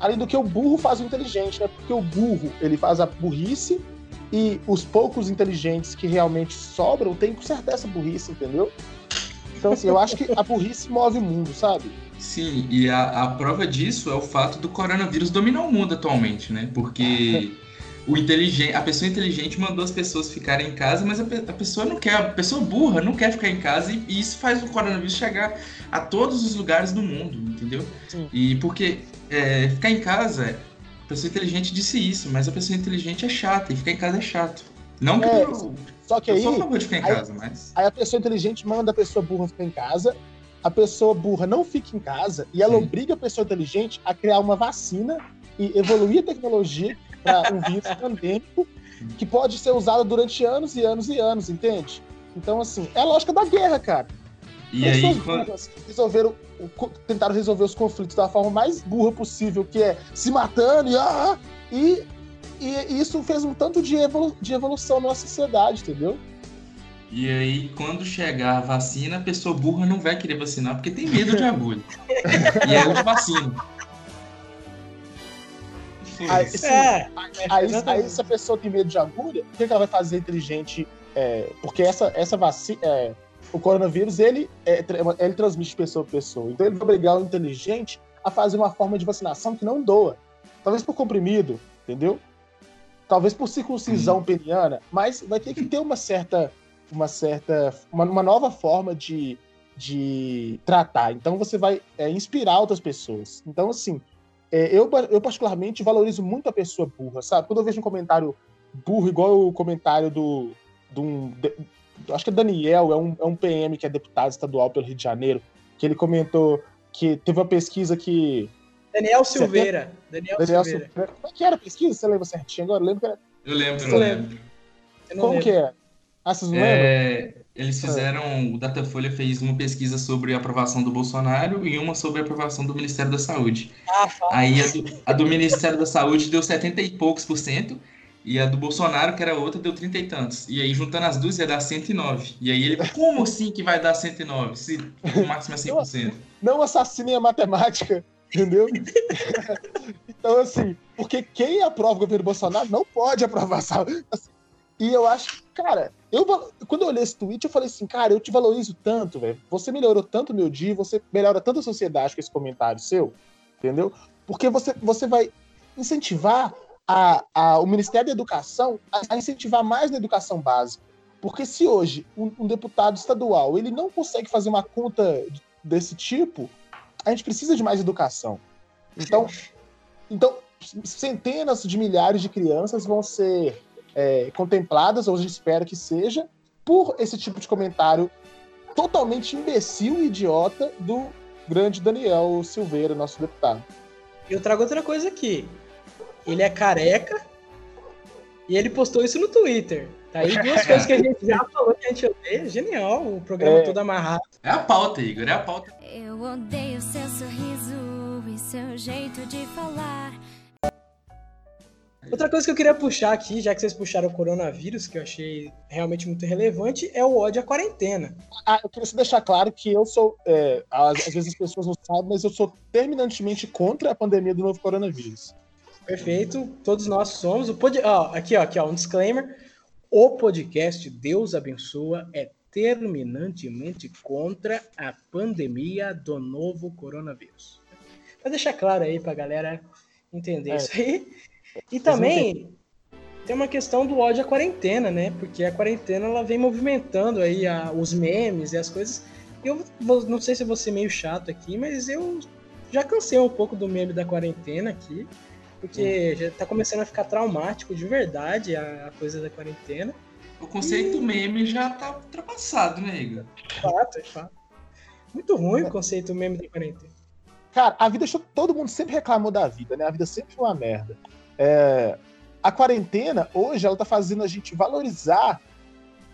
Speaker 1: Além do que o burro faz o inteligente, né? Porque o burro, ele faz a burrice e os poucos inteligentes que realmente sobram têm que consertar essa burrice, entendeu? Então, assim, eu acho que a burrice move o mundo, sabe?
Speaker 4: Sim, e a, a prova disso é o fato do coronavírus dominar o mundo atualmente, né? Porque o inteligente, a pessoa inteligente mandou as pessoas ficarem em casa, mas a, a, pessoa não quer, a pessoa burra não quer ficar em casa e, e, isso faz o coronavírus chegar a todos os lugares do mundo, entendeu?
Speaker 1: Sim.
Speaker 4: E porque é, ficar em casa pessoa inteligente disse isso, mas a pessoa inteligente é chata e ficar em casa é chato. Não que
Speaker 1: é,
Speaker 4: eu,
Speaker 1: só que aí,
Speaker 4: eu sou a favor de ficar em
Speaker 1: aí,
Speaker 4: casa, mas.
Speaker 1: Aí a pessoa inteligente manda a pessoa burra ficar em casa, a pessoa burra não fica em casa e ela Sim. obriga a pessoa inteligente a criar uma vacina e evoluir a tecnologia para um vírus pandêmico que pode ser usado durante anos e anos e anos, entende? Então, assim, é a lógica da guerra, cara.
Speaker 4: E aí, quando...
Speaker 1: resolveram, tentaram resolver os conflitos da forma mais burra possível, que é se matando e, ah, e, e isso fez um tanto de, evolu de evolução na nossa sociedade, entendeu?
Speaker 4: E aí, quando chegar a vacina, a pessoa burra não vai querer vacinar porque tem medo de agulha. e aí eu vacino.
Speaker 1: Aí, assim, é, aí, aí, se a pessoa tem medo de agulha, o que, ela vai fazer inteligente? É, porque essa, essa vacina. É, o coronavírus ele, é, ele transmite de pessoa a pessoa. Então ele vai obrigar o inteligente a fazer uma forma de vacinação que não doa. Talvez por comprimido, entendeu? Talvez por circuncisão uhum. peniana, mas vai ter que ter uma certa, uma certa, uma, uma nova forma de, de tratar. Então você vai é, inspirar outras pessoas. Então assim, é, eu, eu particularmente valorizo muito a pessoa burra, sabe? Quando eu vejo um comentário burro, igual o comentário do, do, acho que é Daniel, é um, é um PM que é deputado estadual pelo Rio de Janeiro, que ele comentou que teve uma pesquisa que.
Speaker 2: Daniel Silveira. Daniel, Daniel Silveira. Silveira.
Speaker 1: Como é que era a pesquisa? Você lembra certinho agora? Eu lembro que era...
Speaker 4: Eu lembro, eu lembro.
Speaker 1: Como lembro. que é? Ah, vocês não
Speaker 4: é... lembram? Eles fizeram, o Datafolha fez uma pesquisa sobre a aprovação do Bolsonaro e uma sobre a aprovação do Ministério da Saúde. Ah, Aí a do, a do Ministério da Saúde deu 70 e poucos por cento e a do Bolsonaro, que era outra, deu 30 e tantos. E aí, juntando as duas, ia dar 109. E aí ele, como assim que vai dar 109? Se o máximo é 100%?
Speaker 1: Não assassinem a matemática, entendeu? então, assim, porque quem aprova o governo Bolsonaro não pode aprovar sabe? Assim, e eu acho, cara, eu, quando eu olhei esse tweet, eu falei assim, cara, eu te valorizo tanto, velho. Você melhorou tanto o meu dia, você melhora tanto a sociedade com esse comentário seu, entendeu? Porque você, você vai incentivar a, a, o Ministério da Educação a, incentivar mais na educação básica. Porque se hoje um, um, deputado estadual ele não consegue fazer uma conta desse tipo, a gente precisa de mais educação. Então, então centenas de milhares de crianças vão ser é, contempladas, ou a gente espera que seja, por esse tipo de comentário totalmente imbecil e idiota do, grande Daniel Silveira, nosso deputado.
Speaker 2: Eu trago outra coisa aqui. Ele é careca e ele postou isso no Twitter. Tá aí duas coisas que a gente já falou que a gente odeia. Genial, o programa
Speaker 1: É.
Speaker 2: todo amarrado.
Speaker 4: É a pauta, Igor, é a pauta.
Speaker 5: Eu odeio seu sorriso e seu jeito de falar.
Speaker 2: Outra coisa que eu queria puxar aqui, já que vocês puxaram o coronavírus, que eu achei realmente muito relevante, é o ódio à quarentena.
Speaker 1: Ah, eu queria só deixar claro que eu sou. é, às, às vezes as pessoas não sabem, mas eu sou terminantemente contra a pandemia do novo coronavírus.
Speaker 2: Perfeito, todos nós somos. O pod... ó, aqui, ó, aqui, ó, um disclaimer. O podcast Deus Abençoa é terminantemente contra a pandemia do novo coronavírus. Pra deixar claro aí pra galera entender
Speaker 1: É.
Speaker 2: isso aí. E também tem uma questão do ódio à quarentena, né? Porque a quarentena ela vem movimentando aí a- os memes e as coisas. Eu vou- não sei se eu vou ser meio chato aqui, mas eu já cansei um pouco do meme da quarentena aqui. Porque já tá começando a ficar traumático de verdade a, a coisa da quarentena.
Speaker 4: O conceito meme já tá ultrapassado, né, Igor?
Speaker 2: Fato, é fato. Muito ruim o conceito meme da quarentena.
Speaker 1: Cara, a vida. Todo mundo sempre reclamou da vida, né? A vida sempre foi uma merda. É, a quarentena, hoje, ela tá fazendo a gente valorizar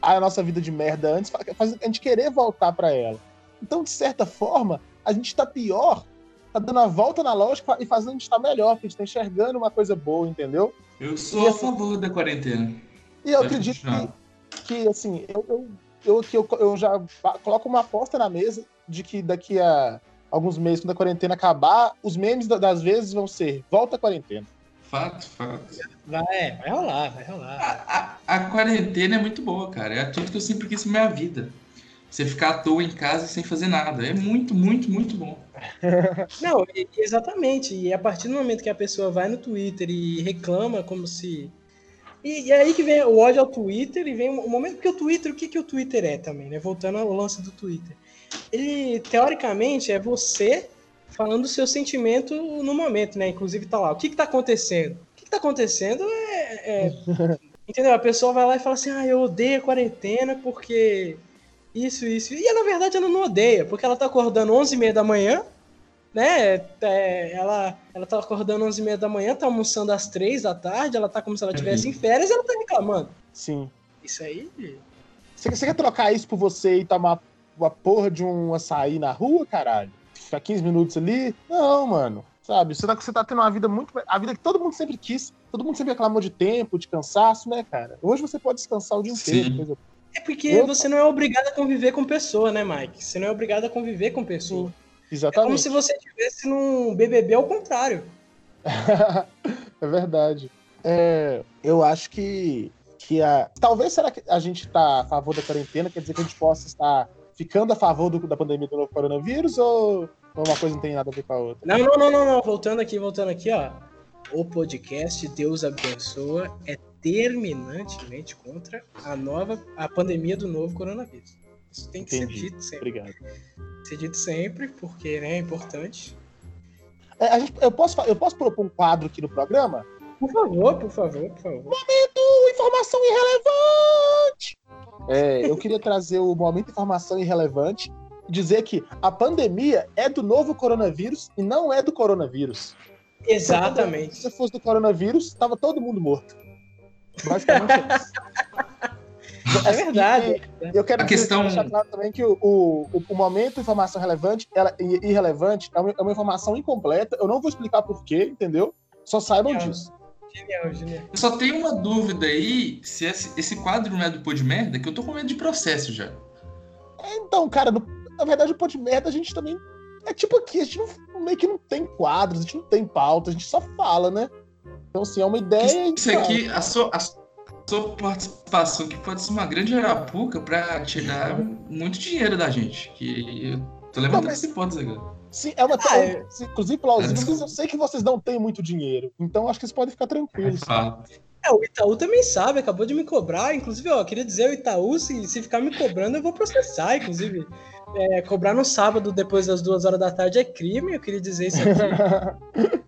Speaker 1: a nossa vida de merda antes, fa- fazendo a gente querer voltar pra ela. Então, de certa forma, a gente tá pior, tá dando a volta na lógica e fazendo a gente estar melhor, porque a gente tá enxergando uma coisa boa, entendeu?
Speaker 4: Eu sou
Speaker 1: E
Speaker 4: a
Speaker 1: assim-
Speaker 4: favor da quarentena.
Speaker 1: E eu acredito que, que, assim, eu, eu, eu, que eu, eu já coloco uma aposta na mesa de que daqui a alguns meses, quando a quarentena acabar, os memes da- das vezes vão ser volta à quarentena.
Speaker 4: Fato, fato.
Speaker 2: Vai, vai rolar, vai rolar.
Speaker 4: A, a- a quarentena é muito boa, cara. É tudo que eu sempre quis na minha vida. Você ficar à toa em casa sem fazer nada. É muito, muito, muito bom.
Speaker 2: Não, exatamente. E a partir do momento que a pessoa vai no Twitter e reclama como se. E, e aí que vem o ódio ao Twitter e vem o momento. Porque o Twitter, o que, que o Twitter é também, né? Voltando ao lance do Twitter. Ele, teoricamente, é você falando o seu sentimento no momento, né? Inclusive tá lá. O que que tá acontecendo? O que que tá acontecendo é. é- entendeu? A pessoa vai lá e fala assim: ah, eu odeio a quarentena porque. Isso, isso. E na verdade ela não odeia, porque ela tá acordando 11h30 da manhã, né? É, ela, ela tá acordando 11h30 da manhã, tá almoçando às 3 da tarde, ela tá como se ela estivesse em férias e ela tá reclamando.
Speaker 1: Sim.
Speaker 2: Isso aí.
Speaker 1: Você, você quer trocar isso por você e tomar uma porra de um açaí na rua, caralho? Ficar 15 minutos ali? Não, mano. Sabe? Você tá, você tá tendo uma vida muito. A vida que todo mundo sempre quis. Todo mundo sempre reclamou de tempo, de cansaço, né, cara? Hoje você pode descansar o dia
Speaker 4: Sim.
Speaker 1: inteiro.
Speaker 2: É porque
Speaker 1: Eu-
Speaker 2: você não é obrigado a conviver com pessoa, né, Mike? Você não é obrigado a conviver com pessoa. É como
Speaker 1: Exatamente.
Speaker 2: se você estivesse num BBB ao contrário.
Speaker 1: é verdade. É, eu acho que, que a. Talvez será que a gente tá a favor da quarentena, quer dizer que a gente possa estar ficando a favor do- da pandemia do novo coronavírus ou ou uma coisa não tem nada a ver com a outra?
Speaker 2: Não, não, não, não, não. Voltando aqui, voltando aqui, ó. O podcast Deus Abençoa é terminantemente contra a nova, a pandemia do novo coronavírus. Isso tem que
Speaker 1: Entendi.
Speaker 2: ser dito sempre.
Speaker 1: Obrigado.
Speaker 2: Ser dito sempre, porque né, é importante.
Speaker 1: É, a gente- eu, posso, eu posso propor um quadro aqui no programa?
Speaker 2: Por favor, por favor, por favor.
Speaker 1: Momento Informação Irrelevante! É, eu queria trazer o Momento Informação Irrelevante e dizer que a pandemia é do novo coronavírus e não é do coronavírus.
Speaker 2: Exatamente.
Speaker 1: Se fosse do coronavírus, tava todo mundo morto. Basicamente é isso.
Speaker 2: É verdade.
Speaker 1: Eu quero
Speaker 4: A questão-
Speaker 1: deixar claro também que o, o, o momento informação relevante ela, e irrelevante é uma, é uma informação incompleta. Eu não vou explicar por quê, entendeu? Só saibam
Speaker 2: Não.
Speaker 1: disso.
Speaker 2: Genial, genial.
Speaker 4: Eu só tenho uma dúvida aí, se esse, esse quadro não é do Pô de Merda, que eu tô com medo de processo já.
Speaker 1: Então, cara, no- na verdade, o pô de merda a gente também. É tipo aqui, a gente não, meio que não tem quadros, a gente não tem pauta, a gente só fala, né? Então, assim, é uma ideia.
Speaker 4: Isso aqui, a sua, a sua participação aqui pode ser uma grande arapuca pra tirar muito dinheiro da gente. Que eu tô levantando
Speaker 1: Não, mas-
Speaker 4: essa hipótese agora.
Speaker 1: Sim, é uma
Speaker 2: Ah, é.
Speaker 1: inclusive plausível,
Speaker 4: É.
Speaker 1: mas eu sei que vocês não têm muito dinheiro. Então acho que vocês podem ficar tranquilos.
Speaker 4: Fala.
Speaker 2: É, o Itaú também sabe, acabou de me cobrar. Inclusive, ó, queria dizer, o Itaú, se, se ficar me cobrando, eu vou processar. Inclusive, É, cobrar no sábado depois das duas horas da tarde é crime, eu queria dizer isso aqui.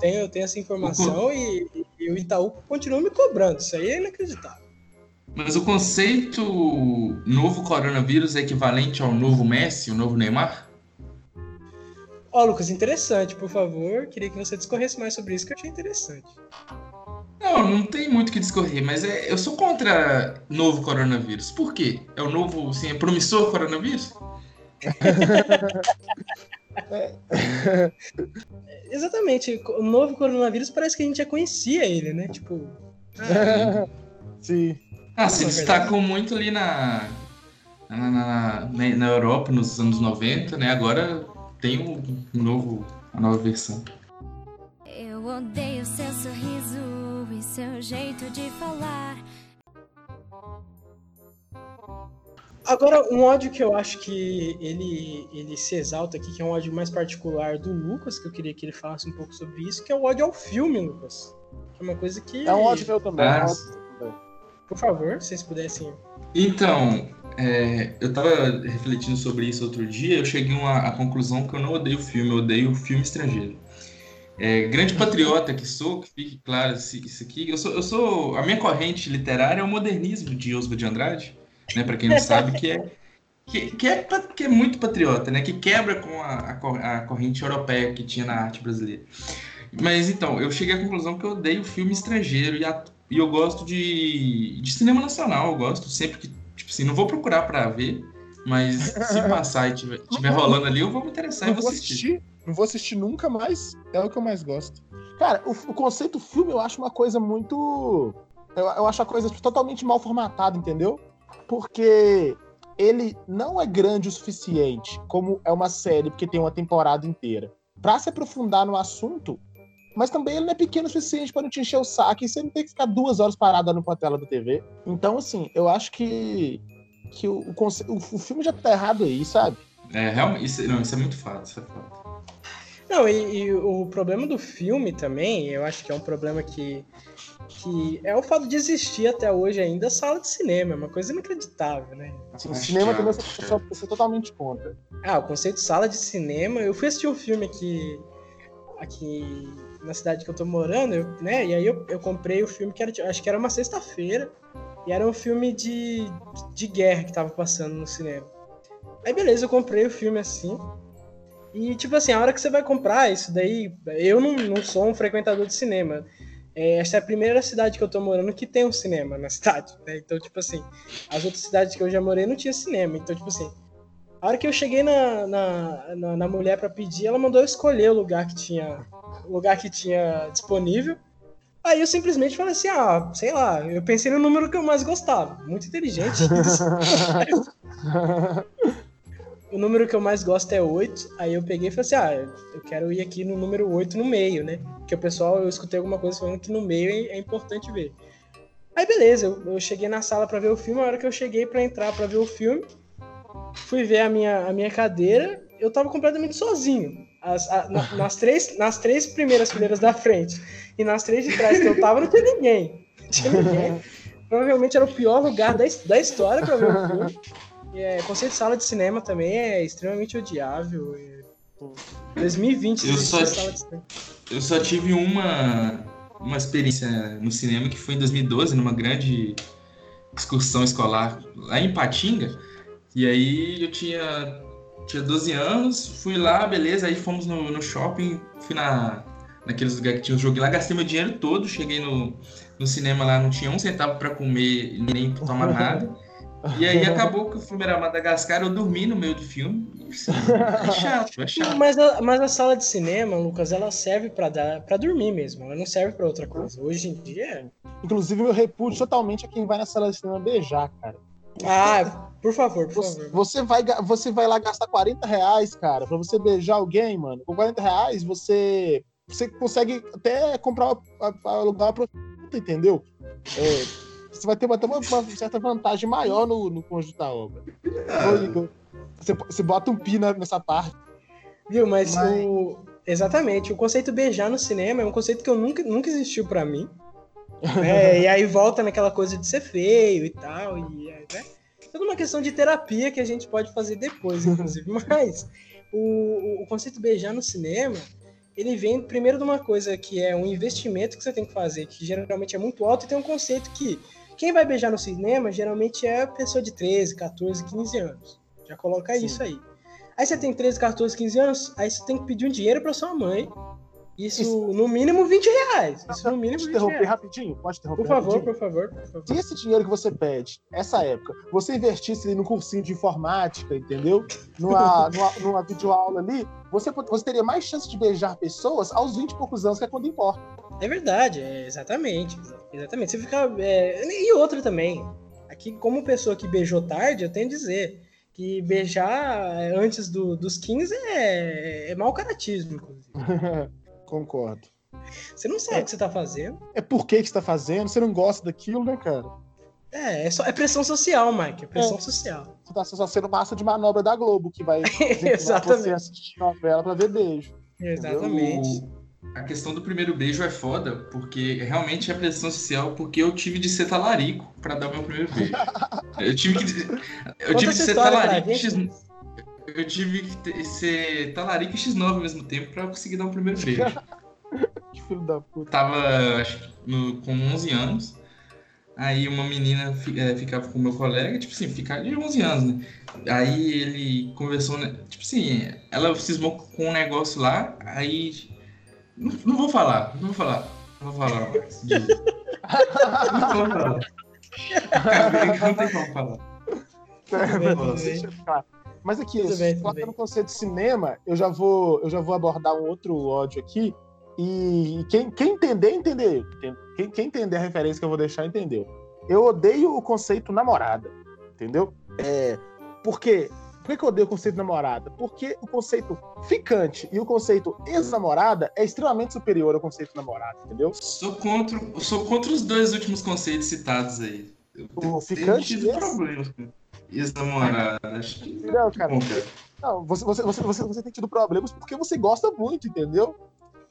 Speaker 2: eu, tenho, eu tenho essa informação e, e o Itaú continua me cobrando. Isso aí é inacreditável.
Speaker 4: Mas o conceito novo coronavírus é equivalente ao novo Messi, o novo Neymar?
Speaker 2: Ó, Lucas, interessante, por favor. Queria que você discorresse mais sobre isso, que eu achei interessante.
Speaker 4: Não, não tem muito o que discorrer, mas é, eu sou contra novo coronavírus. Por quê? É o novo, assim, é promissor coronavírus?
Speaker 2: Exatamente. O novo coronavírus parece que a gente já conhecia ele, né? Tipo.
Speaker 1: Ah, Sim.
Speaker 4: Ah, se destacou muito ali na, na, na, na, Europa nos anos 90, né? Agora tem um, um novo, uma nova versão.
Speaker 5: Eu odeio seu sorriso e seu jeito de falar.
Speaker 2: Agora, um ódio que eu acho que ele, ele se exalta aqui, que é um ódio mais particular do Lucas, que eu queria que ele falasse um pouco sobre isso, que é o ódio ao filme, Lucas. Que é uma coisa que.
Speaker 1: É um ódio meu também.
Speaker 4: Ah,
Speaker 1: é.
Speaker 2: Por favor, se vocês pudessem.
Speaker 4: Então, é, eu tava refletindo sobre isso outro dia, eu cheguei à conclusão que eu não odeio filme, eu odeio filme estrangeiro. É, grande patriota que sou, que fique claro isso aqui, eu sou, eu sou. A minha corrente literária é o modernismo de Oswald de Andrade né? Para quem não sabe, que é, que, que, é, que é muito patriota, né? Que quebra com a, a, a corrente europeia que tinha na arte brasileira. Mas então, eu cheguei à conclusão que eu odeio filme estrangeiro e, a, e eu gosto de, de cinema nacional. Eu gosto sempre que, tipo assim, não vou procurar para ver, mas se passar e tiver, tiver rolando ali, eu vou me interessar
Speaker 1: e
Speaker 4: vou assistir. assistir.
Speaker 1: Não vou assistir nunca mais. É o que eu mais gosto. Cara, o, o conceito filme eu acho uma coisa muito. Eu, eu acho a coisa totalmente mal formatada, entendeu? Porque ele não é grande o suficiente, como é uma série, porque tem uma temporada inteira, para se aprofundar no assunto, mas também ele não é pequeno o suficiente para não te encher o saco e você não tem que ficar duas horas parado no tela da TV. Então, assim, eu acho que, que o, o, o, filme já tá errado aí, sabe?
Speaker 4: É, realmente, isso, não, isso é muito fato, isso é fato.
Speaker 2: Não, e, e, o problema do filme também, eu acho que é um problema que que é o fato de existir até hoje ainda sala de cinema, é uma coisa inacreditável, né?
Speaker 1: Sim, cinema também eu sou totalmente contra.
Speaker 2: Ah, o conceito de sala de cinema, eu fui assistir um filme aqui, aqui na cidade que eu tô morando, eu, né? E aí eu, eu comprei o filme que era, acho que era uma sexta-feira, e era um filme de, de guerra que tava passando no cinema. Aí beleza, eu comprei o filme assim. E tipo assim, a hora que você vai comprar isso daí, eu não, não sou um frequentador de cinema. É, essa é a primeira cidade que eu tô morando que tem um cinema na cidade, né? Então, tipo assim, as outras cidades que eu já morei não tinha cinema. Então, tipo assim, a hora que eu cheguei na, na, na, na mulher para pedir, ela mandou eu escolher o lugar que tinha lugar que tinha disponível. Aí eu simplesmente falei assim, ah, sei lá, eu pensei no número que eu mais gostava. Muito inteligente. o número que eu mais gosto é 8. Aí eu peguei e falei assim: ah, eu quero ir aqui no número 8 no meio, né? Porque o pessoal, eu escutei alguma coisa falando que no meio é, é importante ver. Aí beleza, eu, eu cheguei na sala para ver o filme. A hora que eu cheguei para entrar para ver o filme, fui ver a minha, a minha cadeira, eu tava completamente sozinho. As, a, na, nas, três, nas três primeiras fileiras da frente e nas três de trás que eu tava, não tinha ninguém. Não tinha ninguém. Provavelmente era o pior lugar da, da história pra ver o filme. É, conceito de sala de cinema também é extremamente odiável. 2020
Speaker 4: eu só, eu só tive uma, uma experiência no cinema que foi em 2012, numa grande excursão escolar lá em Patinga. E aí eu tinha, tinha 12 anos, fui lá, beleza, aí fomos no, no shopping, fui na, naqueles lugares que tinha o jogo lá, gastei meu dinheiro todo, cheguei no, no cinema lá, não tinha um centavo para comer nem tomar nada. E aí acabou que o filme era Madagascar, eu dormi no meio do filme. É chato, é chato.
Speaker 2: Mas a, mas a sala de cinema, Lucas, ela serve para dormir mesmo, ela não serve para outra coisa. Hoje em dia.
Speaker 1: Inclusive, eu repúdio totalmente a quem vai na sala de cinema beijar, cara.
Speaker 2: Ah, por favor, por
Speaker 1: você,
Speaker 2: favor.
Speaker 1: Você vai, você vai lá gastar 40 reais, cara, pra você beijar alguém, mano. Com 40 reais, você, você consegue até comprar, alugar uma prostituta, entendeu? É, você vai ter até uma, uma, certa vantagem maior no, no conjunto da obra. Você, você bota um pi nessa parte.
Speaker 2: Viu, mas, mas... o. Exatamente, o conceito beijar no cinema é um conceito que eu nunca, nunca existiu para mim. É, e aí volta naquela coisa de ser feio e tal. E, é, né? Tudo uma questão de terapia que a gente pode fazer depois, inclusive. Mas o, o conceito beijar no cinema, ele vem primeiro de uma coisa que é um investimento que você tem que fazer, que geralmente é muito alto, e tem um conceito que quem vai beijar no cinema geralmente é a pessoa de 13, 14, 15 anos. Já coloca Sim. isso aí. Aí você tem 13, 14, 15 anos, aí você tem que pedir um dinheiro pra sua mãe. Isso, isso. no mínimo 20 reais. Isso no mínimo
Speaker 1: Pode interromper reais. rapidinho? Pode interromper
Speaker 2: por favor,
Speaker 1: rapidinho?
Speaker 2: por favor, por favor.
Speaker 1: Se esse dinheiro que você pede, essa época, você investisse ali no cursinho de informática, entendeu? Numa, numa, numa videoaula ali, você, você teria mais chance de beijar pessoas aos 20 e poucos anos, que é quando importa.
Speaker 2: É verdade, é, exatamente. Exatamente. Você fica. É, e outra também. Aqui, como pessoa que beijou tarde, eu tenho a dizer que beijar antes do, dos 15 é, é mau caratismo, inclusive.
Speaker 1: Concordo.
Speaker 2: Você não sabe é, o que você tá fazendo.
Speaker 1: É por que, que você tá fazendo, você não gosta daquilo, né, cara?
Speaker 2: É, é, só, é pressão social, Mike. É pressão é. social.
Speaker 1: Você tá só sendo massa de manobra da Globo, que vai
Speaker 2: Exatamente. você
Speaker 1: assistir novela pra ver beijo.
Speaker 2: Exatamente.
Speaker 4: A questão do primeiro beijo é foda, porque realmente é pressão social, porque eu tive de ser talarico pra dar o meu primeiro beijo. eu tive que. Eu tive de ser talarico. X, eu tive que ser talarico e X9 ao mesmo tempo pra conseguir dar o primeiro beijo.
Speaker 1: que filho da puta.
Speaker 4: Tava, acho no, com 11 anos. Aí uma menina é, ficava com o meu colega, tipo assim, ficar de 11 anos, né? Aí ele conversou, né? Tipo assim, ela cismou com um negócio lá, aí. Não, não vou falar, não vou falar. Não vou falar mais. não vou falar. não tem como falar.
Speaker 1: Mas aqui, no conceito de cinema, eu já vou, eu já vou abordar um outro ódio aqui. E quem, quem entender, entender. Quem, quem entender a referência que eu vou deixar, entendeu. Eu odeio o conceito namorada, entendeu? É, por quê? Por que eu odeio o conceito namorada? Porque o conceito ficante e o conceito ex-namorada é extremamente superior ao conceito namorada, entendeu?
Speaker 4: Sou contra, sou contra os dois últimos conceitos citados aí.
Speaker 1: Eu o ficante
Speaker 4: e problemas ex-namorada.
Speaker 1: Não, cara. Bom, cara. Não, você, você, você, você, tem tido problemas porque você gosta muito, entendeu?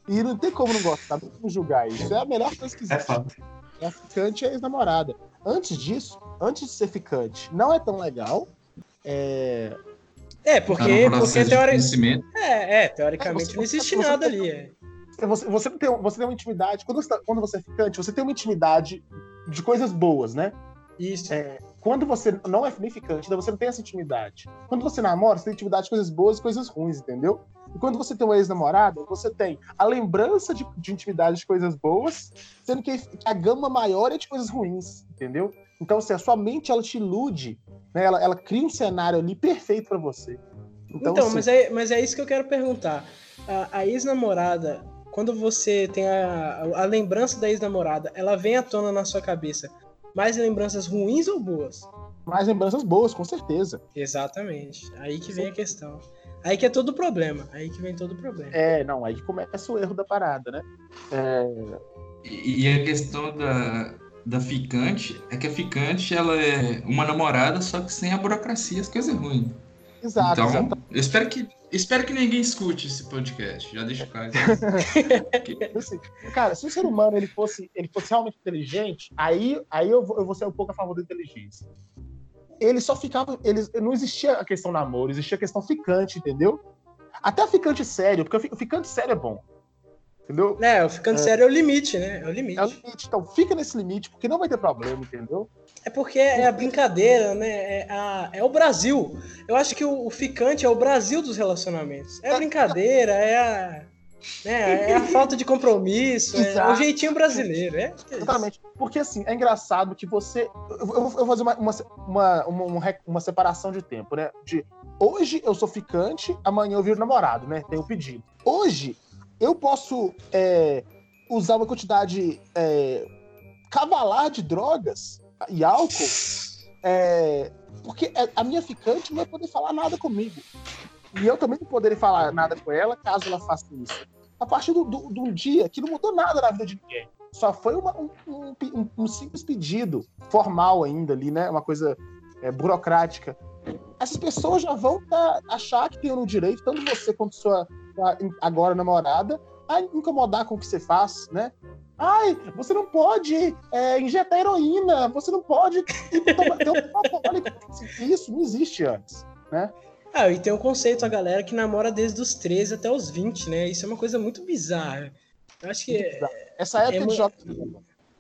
Speaker 1: E não tem como não gostar, não como julgar isso. É a melhor coisa que
Speaker 4: existe. É fato.
Speaker 1: A ficante é ex-namorada. Antes disso, antes de ser ficante, não é tão legal. É,
Speaker 2: é porque, tá porque teori... é, é, teoricamente você, não existe você, nada você, ali. É.
Speaker 1: Você, você, tem, você tem uma intimidade. Quando você, tá, quando você é ficante, você tem uma intimidade de coisas boas, né?
Speaker 2: Isso.
Speaker 1: É, quando você não é nem ficante, você não tem essa intimidade. Quando você namora, você tem intimidade de coisas boas e coisas ruins, entendeu? E quando você tem uma ex-namorada, você tem a lembrança de, de, intimidade de coisas boas, sendo que a gama maior é de coisas ruins, entendeu? Então, assim, a sua mente, ela te ilude, né? ela, ela cria um cenário ali perfeito para você.
Speaker 2: Então, então assim... mas, é, mas é isso que eu quero perguntar. A, a ex-namorada, quando você tem a, a lembrança da ex-namorada, ela vem à tona na sua cabeça mais lembranças ruins ou boas?
Speaker 1: Mais lembranças boas, com certeza.
Speaker 2: Exatamente. Aí que vem a questão. Aí que é todo o problema. Aí que vem todo o problema.
Speaker 1: É, não, aí que começa o erro da parada, né? É...
Speaker 4: E, e a questão da, da ficante é que a ficante ela é uma namorada, só que sem a burocracia, as coisas ruins.
Speaker 1: Exato.
Speaker 4: Então, eu espero que, espero que ninguém escute esse podcast. Já deixa claro.
Speaker 1: assim, cara, se o ser humano ele fosse, ele fosse realmente inteligente, aí, aí eu, vou, eu vou ser um pouco a favor da inteligência ele só ficava. Ele, não existia a questão namoro, existia a questão ficante, entendeu? Até ficante sério, porque o ficante sério é bom. Entendeu?
Speaker 2: É, o ficante é, sério é o limite, né? É o limite.
Speaker 1: É o limite. Então, fica nesse limite, porque não vai ter problema, entendeu?
Speaker 2: É porque é a brincadeira, né? É, a, é o Brasil. Eu acho que o, o, ficante é o Brasil dos relacionamentos. É a brincadeira, é a. Né, é a falta de compromisso, é o jeitinho brasileiro, é?
Speaker 1: Exatamente. Porque assim, é engraçado que você. Eu, eu vou fazer uma, uma, uma, uma, uma separação de tempo, né? De hoje eu sou ficante, amanhã eu viro namorado, né? Tem o pedido. Hoje eu posso é, usar uma quantidade é, cavalar de drogas e álcool, é, porque a minha ficante não vai poder falar nada comigo. E eu também não poderia falar nada com ela caso ela faça isso. A partir do, do, do dia que não mudou nada na vida de ninguém. Só foi uma, um, um, um, simples pedido, formal ainda ali, né? Uma coisa é, burocrática. Essas pessoas já vão tá, achar que tem o direito, tanto você quanto sua agora namorada, a incomodar com o que você faz, né? Ai, você não pode é, injetar heroína, você não pode ter um Isso não existe antes, né?
Speaker 2: Ah, e tem o conceito, a galera que namora desde os 13 até os 20, né? Isso é uma coisa muito bizarra. Eu acho que.
Speaker 1: Essa época é, de jovem.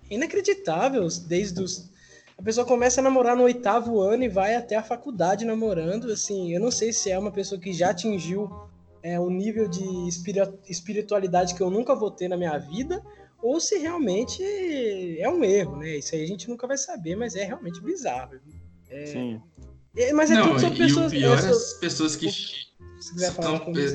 Speaker 2: Inacreditável, desde os. a pessoa começa a namorar no oitavo ano e vai até a faculdade namorando. Assim, eu não sei se é uma pessoa que já atingiu é, um nível de espiritualidade que eu nunca vou ter na minha vida, ou se realmente é um erro, né? Isso aí a gente nunca vai saber, mas é realmente bizarro. É,
Speaker 1: Sim.
Speaker 2: É, mas é
Speaker 4: Não,
Speaker 2: tudo sobre
Speaker 4: e
Speaker 2: pessoas.
Speaker 4: o pior
Speaker 2: é
Speaker 4: é
Speaker 2: so-
Speaker 4: as pessoas que,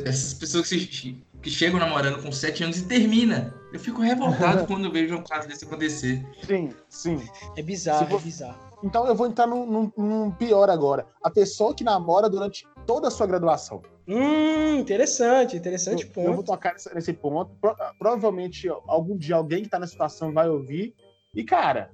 Speaker 4: essas pessoas que, que chegam namorando com 7 anos e termina. Eu fico revoltado quando eu vejo um caso desse acontecer.
Speaker 1: Sim, sim.
Speaker 2: É bizarro,
Speaker 1: vo-
Speaker 2: é bizarro.
Speaker 1: Então eu vou entrar num, num- num pior agora. A pessoa que namora durante toda a sua graduação.
Speaker 2: Hum, interessante, interessante
Speaker 1: eu, eu vou
Speaker 2: ponto.
Speaker 1: tocar nesse, nesse ponto. Pro- provavelmente algum dia alguém que tá na situação vai ouvir. E, cara,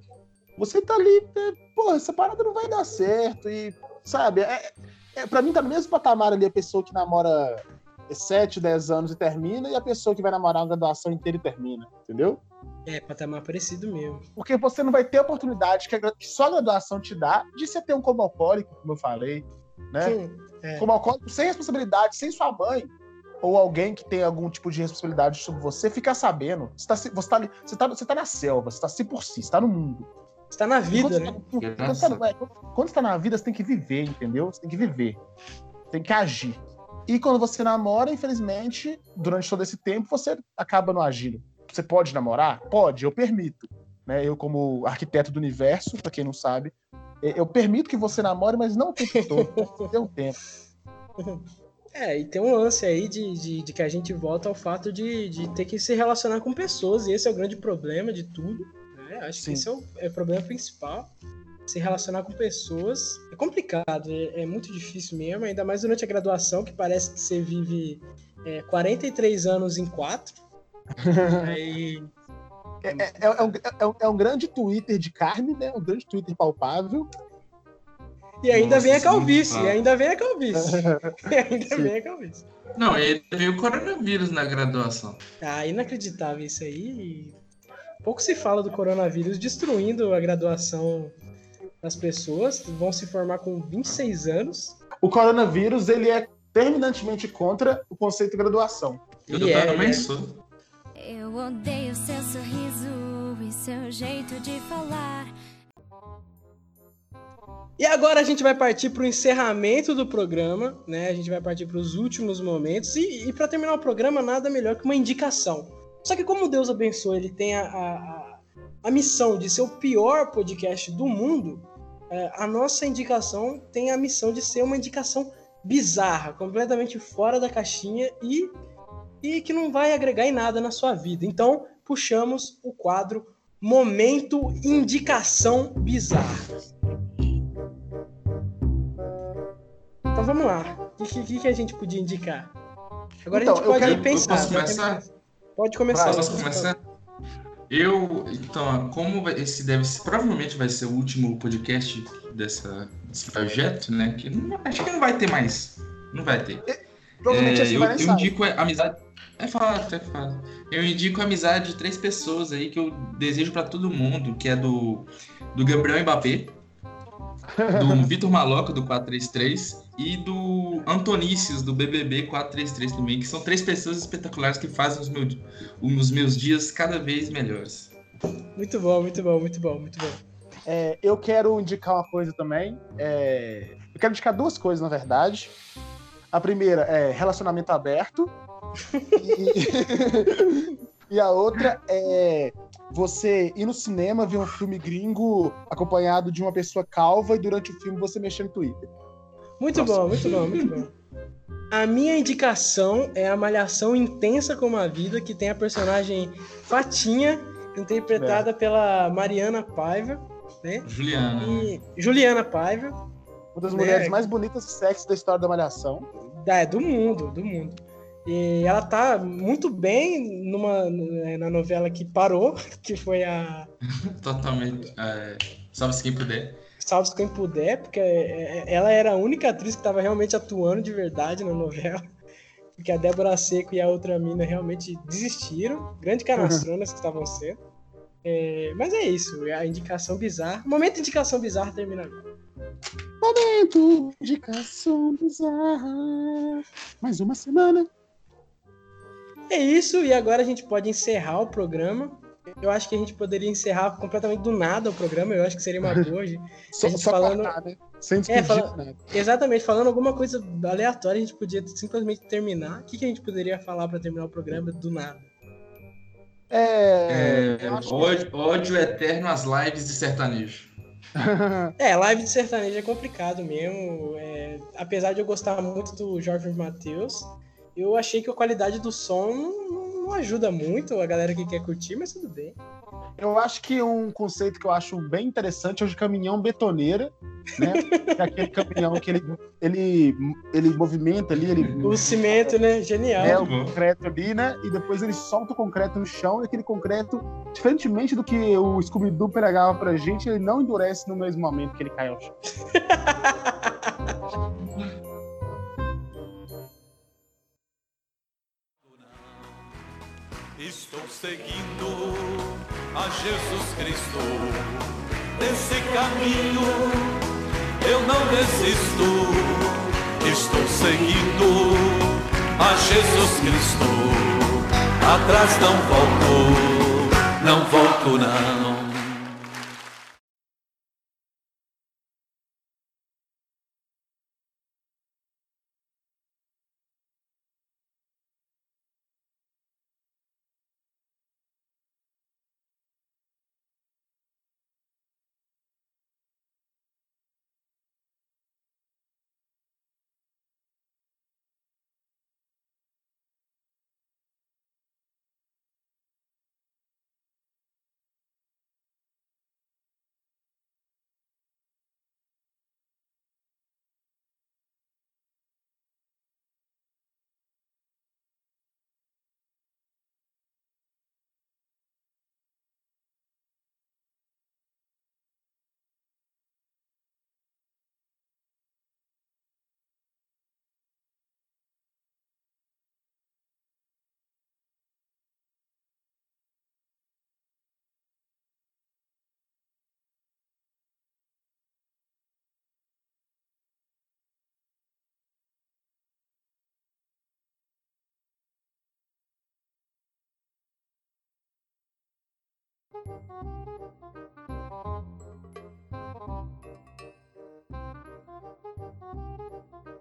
Speaker 1: você tá ali, é, pô, essa parada não vai dar certo. E, sabe, é, é, pra mim tá no mesmo patamar ali a pessoa que namora 7, 10 anos e termina, e a pessoa que vai namorar uma graduação inteira e termina, entendeu?
Speaker 2: É, patamar parecido mesmo.
Speaker 1: Porque você não vai ter a oportunidade que, a que só a graduação te dá de você ter um como alcoólico, como eu falei, né?
Speaker 2: Sim, é.
Speaker 1: como alcoólico, sem responsabilidade, sem sua mãe ou alguém que tem algum tipo de responsabilidade sobre você, ficar sabendo. Você tá, você tá, você tá, você tá na selva, você tá si por si, você tá no mundo.
Speaker 2: Você tá na vida,
Speaker 1: quando,
Speaker 2: né?
Speaker 1: tá- quando você tá, é, quando- você tá na vida, você tem que viver, entendeu? Você tem que viver. Tem que agir. E quando você namora, infelizmente, durante todo esse tempo, você acaba não agindo. Você pode namorar? Pode, eu permito. Né? Eu, como arquiteto do universo, pra quem não sabe, eh, eu permito que você namore, mas não o tempo todo. Tem um tempo.
Speaker 2: É, e tem um lance aí de, de, de que a gente volta ao fato de, de ter que se relacionar com pessoas, e esse é o grande problema de tudo. Acho
Speaker 1: Sim.
Speaker 2: que esse é o, é o problema principal. Se relacionar com pessoas é complicado, é, é muito difícil mesmo, ainda mais durante a graduação, que parece que você vive é, 43 anos em 4. aí,
Speaker 1: É, é- é um, é um- é um grande Twitter de carne, né? Um grande Twitter palpável.
Speaker 2: e ainda
Speaker 4: Nossa,
Speaker 2: vem a calvície, e ainda vem a calvície. e ainda
Speaker 1: Sim.
Speaker 2: vem a calvície.
Speaker 4: Não, ele veio o coronavírus na graduação.
Speaker 2: Ah, inacreditável isso aí. Pouco se fala do coronavírus destruindo a graduação das pessoas. Vão se formar com 26 anos.
Speaker 1: O coronavírus, ele é terminantemente contra o conceito de graduação.
Speaker 4: Eu
Speaker 2: Ele é,
Speaker 4: também
Speaker 2: ele é.
Speaker 4: sou.
Speaker 5: Eu odeio seu sorriso e seu jeito de falar.
Speaker 2: E agora a gente vai partir para o encerramento do programa, né? A gente vai partir para os últimos momentos. E, e para terminar o programa, nada melhor que uma indicação. Só que como Deus abençoe, ele tem a, a, a- missão de ser o pior podcast do mundo, é, a nossa indicação tem a missão de ser uma indicação bizarra, completamente fora da caixinha e, e que não vai agregar em nada na sua vida. Então, puxamos o quadro Momento Indicação Bizarra. Então vamos lá. O que, que, que a gente podia indicar? Agora
Speaker 1: Então,
Speaker 2: a gente
Speaker 1: eu
Speaker 2: pode
Speaker 1: quero-
Speaker 2: pensar.
Speaker 4: eu posso começar?
Speaker 2: Pode começar.
Speaker 1: Vai,
Speaker 4: Posso começar? Eu, então, como esse deve ser, provavelmente vai ser o último podcast dessa, desse projeto, né? Que não- acho que não vai ter mais. Não vai ter.
Speaker 1: Provavelmente
Speaker 4: É,
Speaker 1: assim
Speaker 4: eu,
Speaker 1: vai
Speaker 4: eu indico a amizade. É fato, é fato. Eu indico a amizade de três pessoas aí que eu desejo pra todo mundo, que é do, do Gabriel Mbappé, do Vitor Maloca, do 433, e do Antonícios, do BBB 433 também, que são três pessoas espetaculares que fazem os, meu, os meus dias cada vez melhores.
Speaker 2: Muito bom, muito bom, muito bom, muito bom.
Speaker 1: É, eu quero indicar uma coisa também. é, eu quero indicar duas coisas, na verdade. A primeira é relacionamento aberto. E, e a outra é você ir no cinema ver um filme gringo acompanhado de uma pessoa calva e durante o filme você mexer no Twitter.
Speaker 2: Muito
Speaker 1: Nossa.
Speaker 2: bom, muito bom, muito bom. A minha indicação é a Malhação Intensa como a Vida, que tem a personagem Fatinha, interpretada pela Mariana Paiva, né?
Speaker 4: Juliana.
Speaker 2: E Juliana Paiva,
Speaker 1: Uma das
Speaker 2: É.
Speaker 1: mulheres mais bonitas e sexy da história da Malhação.
Speaker 2: da, é, do mundo, do mundo. E ela tá muito bem numa, na novela que parou, que foi a
Speaker 4: Totalmente. É, Salve-se quem puder.
Speaker 2: Salve Quem Puder, porque é, ela era a única atriz que estava realmente atuando de verdade na novela. Porque a Débora Seco e a outra mina realmente desistiram. Grande canastronas que estavam sendo. É, mas é isso, é a indicação bizarra. Momento de indicação bizarra termina agora.
Speaker 1: Momento, indicação bizarra. Mais uma semana.
Speaker 2: É isso, e agora a gente pode encerrar o programa. eu acho que a gente poderia encerrar completamente do nada o programa. Eu acho que seria uma boa.
Speaker 1: Só,
Speaker 2: a gente
Speaker 1: só
Speaker 2: falando-
Speaker 1: cortar, né? Sem
Speaker 2: É, fala-
Speaker 1: nada.
Speaker 2: Exatamente, falando alguma coisa aleatória, a gente podia simplesmente terminar. O que, que a gente poderia falar pra terminar o programa do nada?
Speaker 1: É.
Speaker 4: É,
Speaker 1: acho que-
Speaker 4: ódio, ódio eterno às lives de sertanejo.
Speaker 2: É, live de sertanejo é complicado mesmo. é, apesar de eu gostar muito do Jorge Matheus, eu achei que a qualidade do som não, ajuda muito a galera que quer curtir, mas tudo bem.
Speaker 1: Eu acho que um conceito que eu acho bem interessante é o de caminhão betoneira, né? É aquele caminhão que ele, ele, ele movimenta ali, ele
Speaker 2: O cimento, né? Genial.
Speaker 1: é o concreto ali, né? E depois ele solta o concreto no chão e aquele concreto, diferentemente do que o Scooby-Doo pregava pra gente, ele não endurece no mesmo momento que ele cai ao chão.
Speaker 3: Estou seguindo a Jesus Cristo. Nesse caminho eu não desisto. Estou seguindo a Jesus Cristo. Atrás não volto, não volto não. Thank you.